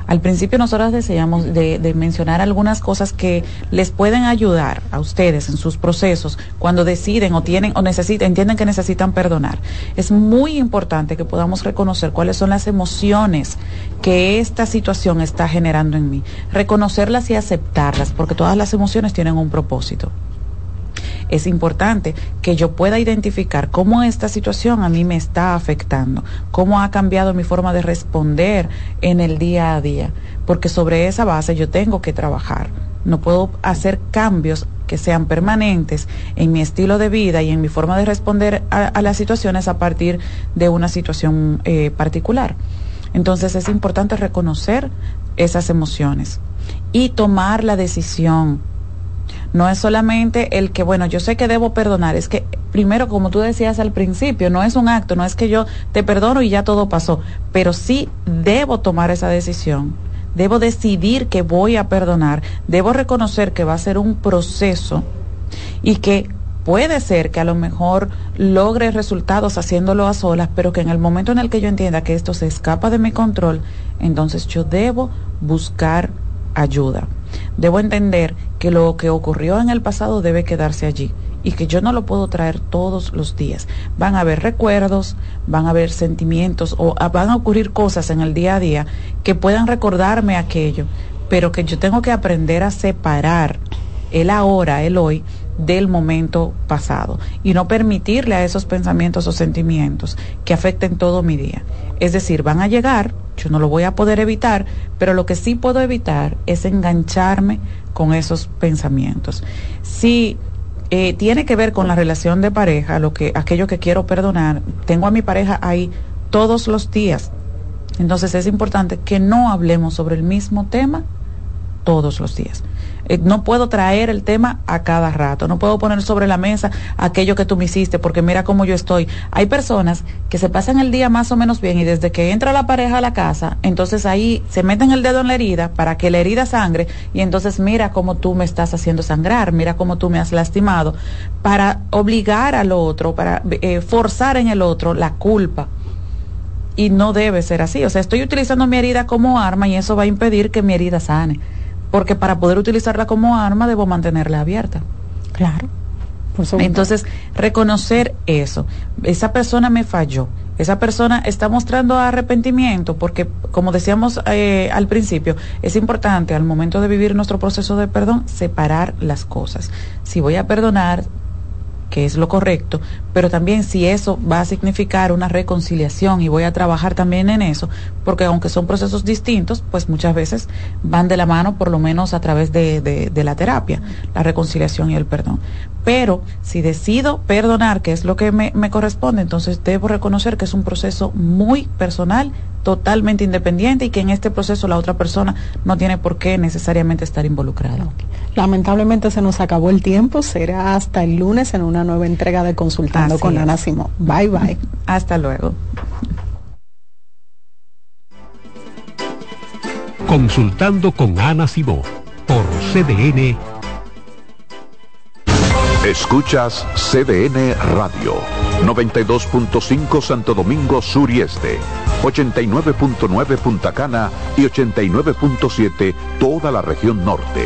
Al principio nosotros deseamos de, mencionar algunas cosas que les pueden ayudar a ustedes en sus procesos cuando deciden o tienen o necesitan, entienden que necesitan perdonar. Es muy importante que podamos reconocer cuáles son las emociones que esta situación está generando en mí, reconocerlas y aceptarlas, porque todas las emociones tienen un propósito es importante que yo pueda identificar cómo esta situación a mí me está afectando, cómo ha cambiado mi forma de responder en el día a día, porque sobre esa base yo tengo que trabajar. No puedo hacer cambios que sean permanentes en mi estilo de vida y en mi forma de responder a, las situaciones a partir de una situación eh, particular. Entonces es importante reconocer esas emociones y tomar la decisión no es solamente el que, bueno, yo sé que debo perdonar, es que primero, como tú decías al principio, no es un acto, no es que yo te perdono y ya todo pasó, pero sí debo tomar esa decisión. Debo decidir que voy a perdonar, debo reconocer que va a ser un proceso y que puede ser que a lo mejor logre resultados haciéndolo a solas, pero que en el momento en el que yo entienda que esto se escapa de mi control, entonces yo debo buscar ayuda. debo entender que lo que ocurrió en el pasado debe quedarse allí y que yo no lo puedo traer todos los días. Van a haber recuerdos, van a haber sentimientos o van a ocurrir cosas en el día a día que puedan recordarme aquello, pero que yo tengo que aprender a separar el ahora, el hoy, del momento pasado y no permitirle a esos pensamientos o sentimientos que afecten todo mi día. Es decir, van a llegar, yo no lo voy a poder evitar, pero lo que sí puedo evitar es engancharme con esos pensamientos. Si eh, tiene que ver con la relación de pareja, lo que, aquello que quiero perdonar, tengo a mi pareja ahí todos los días. Entonces es importante que no hablemos sobre el mismo tema todos los días. Eh, no puedo traer el tema a cada rato, no puedo poner sobre la mesa aquello que tú me hiciste, porque mira cómo yo estoy. Hay personas que se pasan el día más o menos bien y desde que entra la pareja a la casa, entonces ahí se meten el dedo en la herida para que la herida sangre y entonces mira cómo tú me estás haciendo sangrar, mira cómo tú me has lastimado, para obligar al otro, para eh, forzar en el otro la culpa y no debe ser así. O sea, estoy utilizando mi herida como arma y eso va a impedir que mi herida sane porque para poder utilizarla como arma debo mantenerla abierta.
Claro.
Entonces, reconocer eso. Esa persona me falló. Esa persona está mostrando arrepentimiento porque, como decíamos eh, al principio, es importante al momento de vivir nuestro proceso de perdón separar las cosas. Si voy a perdonar, que es lo correcto, pero también si eso va a significar una reconciliación y voy a trabajar también en eso, porque aunque son procesos distintos, pues muchas veces van de la mano, por lo menos a través de, de, la terapia, la reconciliación y el perdón. Pero si decido perdonar, que es lo que me, me corresponde, entonces debo reconocer que es un proceso muy personal, totalmente independiente y que en este proceso la otra persona no tiene por qué necesariamente estar involucrada.
Lamentablemente se nos acabó el tiempo, será hasta el lunes en una nueva entrega de Consultando con Ana Simón. Bye bye.
Hasta luego.
Consultando con Ana Simón por CDN.
Escuchas CDN Radio, 92.5 Santo Domingo Sur y Este, 89.9 Punta Cana y 89.7 toda la región norte.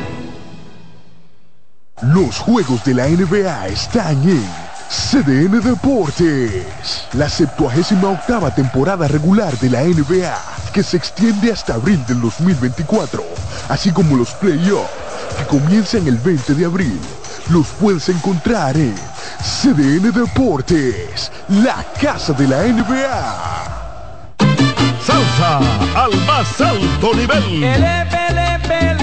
Los juegos de la NBA están en CDN Deportes. La 78 octava temporada regular de la NBA, que se extiende hasta abril del 2024, así como los playoffs, que comienzan el 20 de abril. Los puedes encontrar en CDN Deportes, la casa de la NBA.
Salsa al más alto nivel.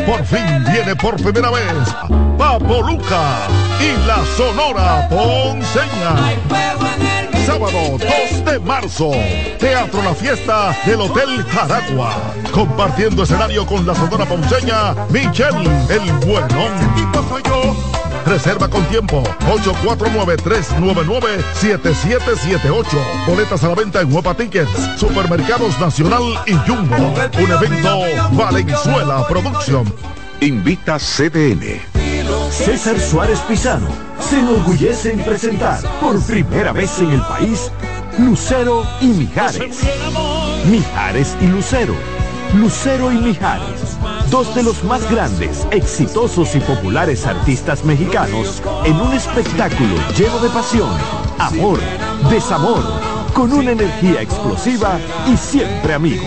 Por fin viene por primera vez Papo Luca y la Sonora Ponceña. Sábado 2 de marzo, Teatro La Fiesta del Hotel Jaragua. Compartiendo escenario con la Sonora Ponceña, Michelle El Bueno. Reserva con tiempo 849-399-7778. Boletas a la venta en Huepa Tickets, Supermercados Nacional y Jumbo. Un evento Valenzuela Producción.
Invita CDN.
César Suárez Pisano se enorgullece en presentar por primera vez en el país Lucero y Mijares. Mijares y Lucero. Lucero y Mijares dos de los más grandes, exitosos y populares artistas mexicanos en un espectáculo lleno de pasión, amor, desamor, con una energía explosiva y siempre amigos.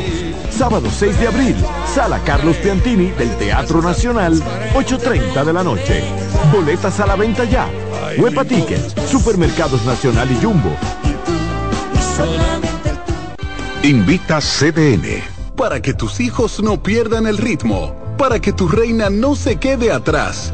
Sábado 6 de abril, Sala Carlos Piantini del Teatro Nacional, 8.30 de la noche. Boletas a la venta ya. Huepa Tickets, Supermercados Nacional y Jumbo.
Invita CDN
para que tus hijos no pierdan el ritmo, para que tu reina no se quede atrás.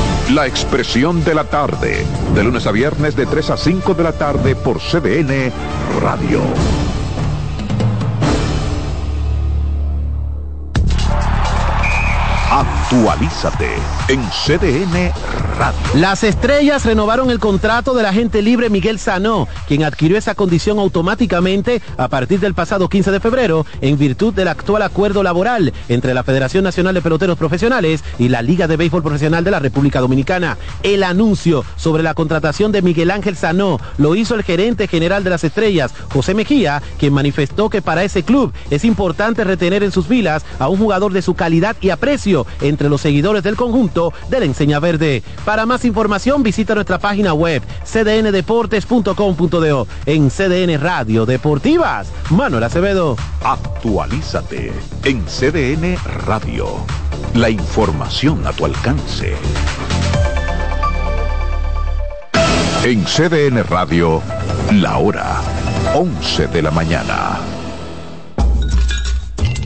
La expresión de la tarde, de lunes a viernes de 3 a 5 de la tarde por CDN Radio. Actualízate en CDN Radio.
Las estrellas renovaron el contrato del agente libre Miguel Sanó, quien adquirió esa condición automáticamente a partir del pasado 15 de febrero en virtud del actual acuerdo laboral entre la Federación Nacional de Peloteros Profesionales y la Liga de Béisbol Profesional de la República Dominicana. El anuncio sobre la contratación de Miguel Ángel Sanó lo hizo el gerente general de las estrellas, José Mejía, quien manifestó que para ese club es importante retener en sus filas a un jugador de su calidad y aprecio los seguidores del conjunto de la Enseña Verde. Para más información visita nuestra página web cdndeportes.com.do en CDN Radio Deportivas. Manuel Acevedo.
Actualízate en CDN Radio. La información a tu alcance. En CDN Radio, la hora 11 de la mañana.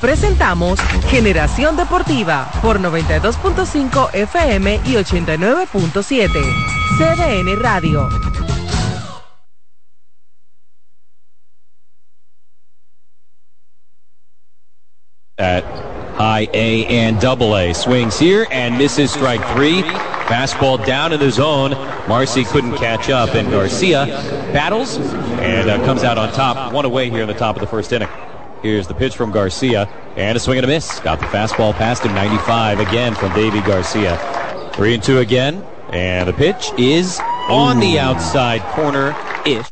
Presentamos Generación Deportiva por 92.5 FM y 89.7. CDN Radio.
At high A and double A. Swings here and misses strike three. Fastball down in the zone. Marcy couldn't catch up, and Garcia battles and uh, comes out on top. One away here in the top of the first inning. Here's the pitch from Garcia, and a swing and a miss. Got the fastball past him, 95 again from Davy Garcia. Three and two again, and the pitch is on the outside corner-ish.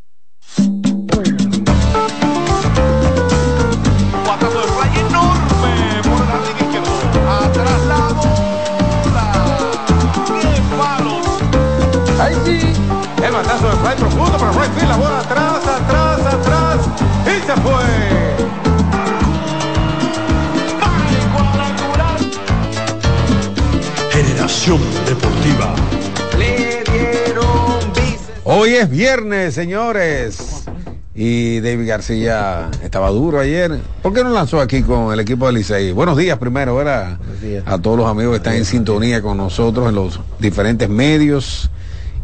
Ahí sí, el matazo de fly profundo para right field, la bola atrás, atrás, atrás, y se fue.
Deportiva. Hoy es viernes, señores. Y David García estaba duro ayer. ¿Por qué no lanzó aquí con el equipo de Licey? Buenos días primero, ¿verdad? A todos los amigos que están en sintonía con nosotros en los diferentes medios.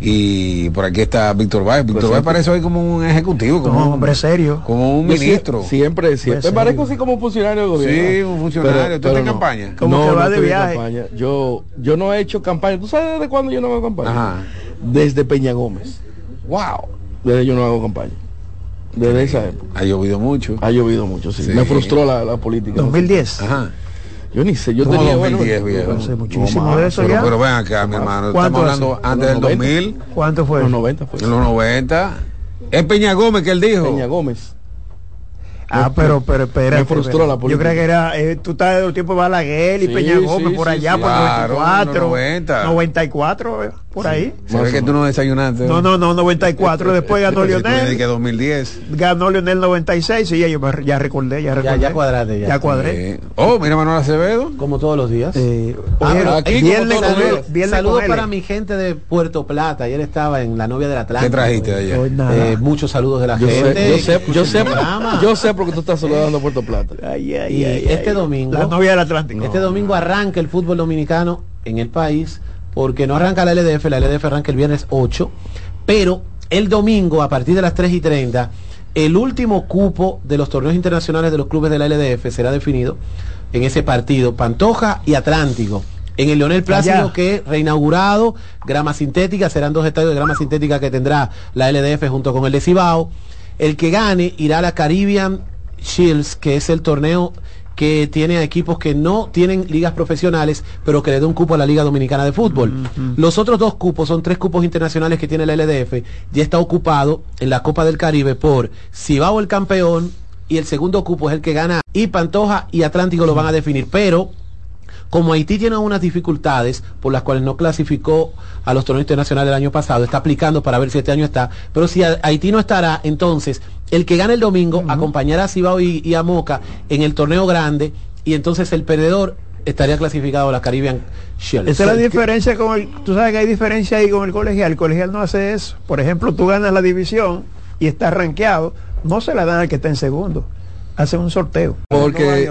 Y por aquí está Víctor Báez. Víctor
Pues
Báez parece hoy como un ejecutivo, como
No,
un
hombre serio.
Como un ministro.
Siempre, siempre.
Me
parezco así como un funcionario del gobierno.
Sí, un funcionario. ¿Tú estás en campaña?
Como
No,
que
no
va de viaje.
campaña.
Yo, yo no he hecho campaña. ¿Tú sabes desde cuándo yo no hago campaña?
Ajá.
Desde Peña Gómez.
Wow.
Desde yo no hago campaña. Desde esa época.
Ha llovido mucho.
Ha llovido mucho, sí.
Sí.
Me frustró la, la política. 2010.
Ajá.
Yo ni sé, yo
¿Cómo
tenía
2010,
bueno,
viejo?
no sé muchísimo
No,
de eso
pero,
ya.
Pero ven acá, mi hermano.
¿Cuánto
Estamos hablando
hace?
antes del
¿En los 90?
2000.
¿Cuánto fue? En los 90 fue.
En los 90. Es Peña Gómez que él dijo.
Peña Gómez. Ah, pero, pero espérate. Me frustró la Yo política. creo que era, eh, tú estás de los tiempos de Balaguer y Sí, Peña Gómez sí, por allá, sí. por
Claro,
94,
en los 90.
94. eh.
Por ahí.
Se ve que tú no desayunaste.
No, no, no, 94. Después ganó Lionel.
que 2010.
Ganó Lionel 96 y ya, yo me- ya recordé, ya recordé.
ya cuadraste, ya.
Ya cuadré.
Eh, Oh, mira Manuel Acevedo.
Como todos los días.
Eh,
Ah,
oye,
pero
aquí
viernes
como
con
todos
él,
los
viernes
Saludos para mi gente de Puerto Plata. Ayer estaba en la novia del Atlántico.
¿Qué trajiste de.
Eh, muchos saludos de la
Yo
gente.
sé, yo sé, yo sé, yo sé porque tú estás saludando a Puerto Plata.
Ay, ay,
Y
ay,
este
ay.
domingo,
La novia del Atlántico.
este domingo arranca el fútbol dominicano en el país, porque no arranca la LDF, la LDF arranca el viernes 8, pero el domingo a partir de las 3 y 30, el último cupo de los torneos internacionales de los clubes de la LDF será definido en ese partido, Pantoja y Atlántico. En el Leonel Plácido
Allá.
que reinaugurado, grama sintética, serán dos estadios de grama sintética que tendrá la LDF junto con el de Cibao. El que gane irá a la Caribbean Shields, que es el torneo que tiene a equipos que no tienen ligas profesionales, pero que le da un cupo a la Liga Dominicana de Fútbol. Los otros dos cupos son tres cupos internacionales que tiene la LDF. Ya está ocupado en la Copa del Caribe por Cibao el campeón y el segundo cupo es el que gana y Pantoja y Atlántico lo van a definir, pero como Haití tiene unas dificultades por las cuales no clasificó a los torneos internacionales del año pasado, está aplicando para ver si este año está, pero si Haití no estará, entonces el que gane el domingo acompañará a Cibao y, y a Moca en el torneo grande y entonces el perdedor estaría clasificado a la Caribbean Shield.
Esa es la diferencia con el, tú sabes que hay diferencia ahí con el colegial, el colegial no hace eso. Por ejemplo, tú ganas la división y estás rankeado, no se la dan al que está en segundo. Hacen un sorteo.
Porque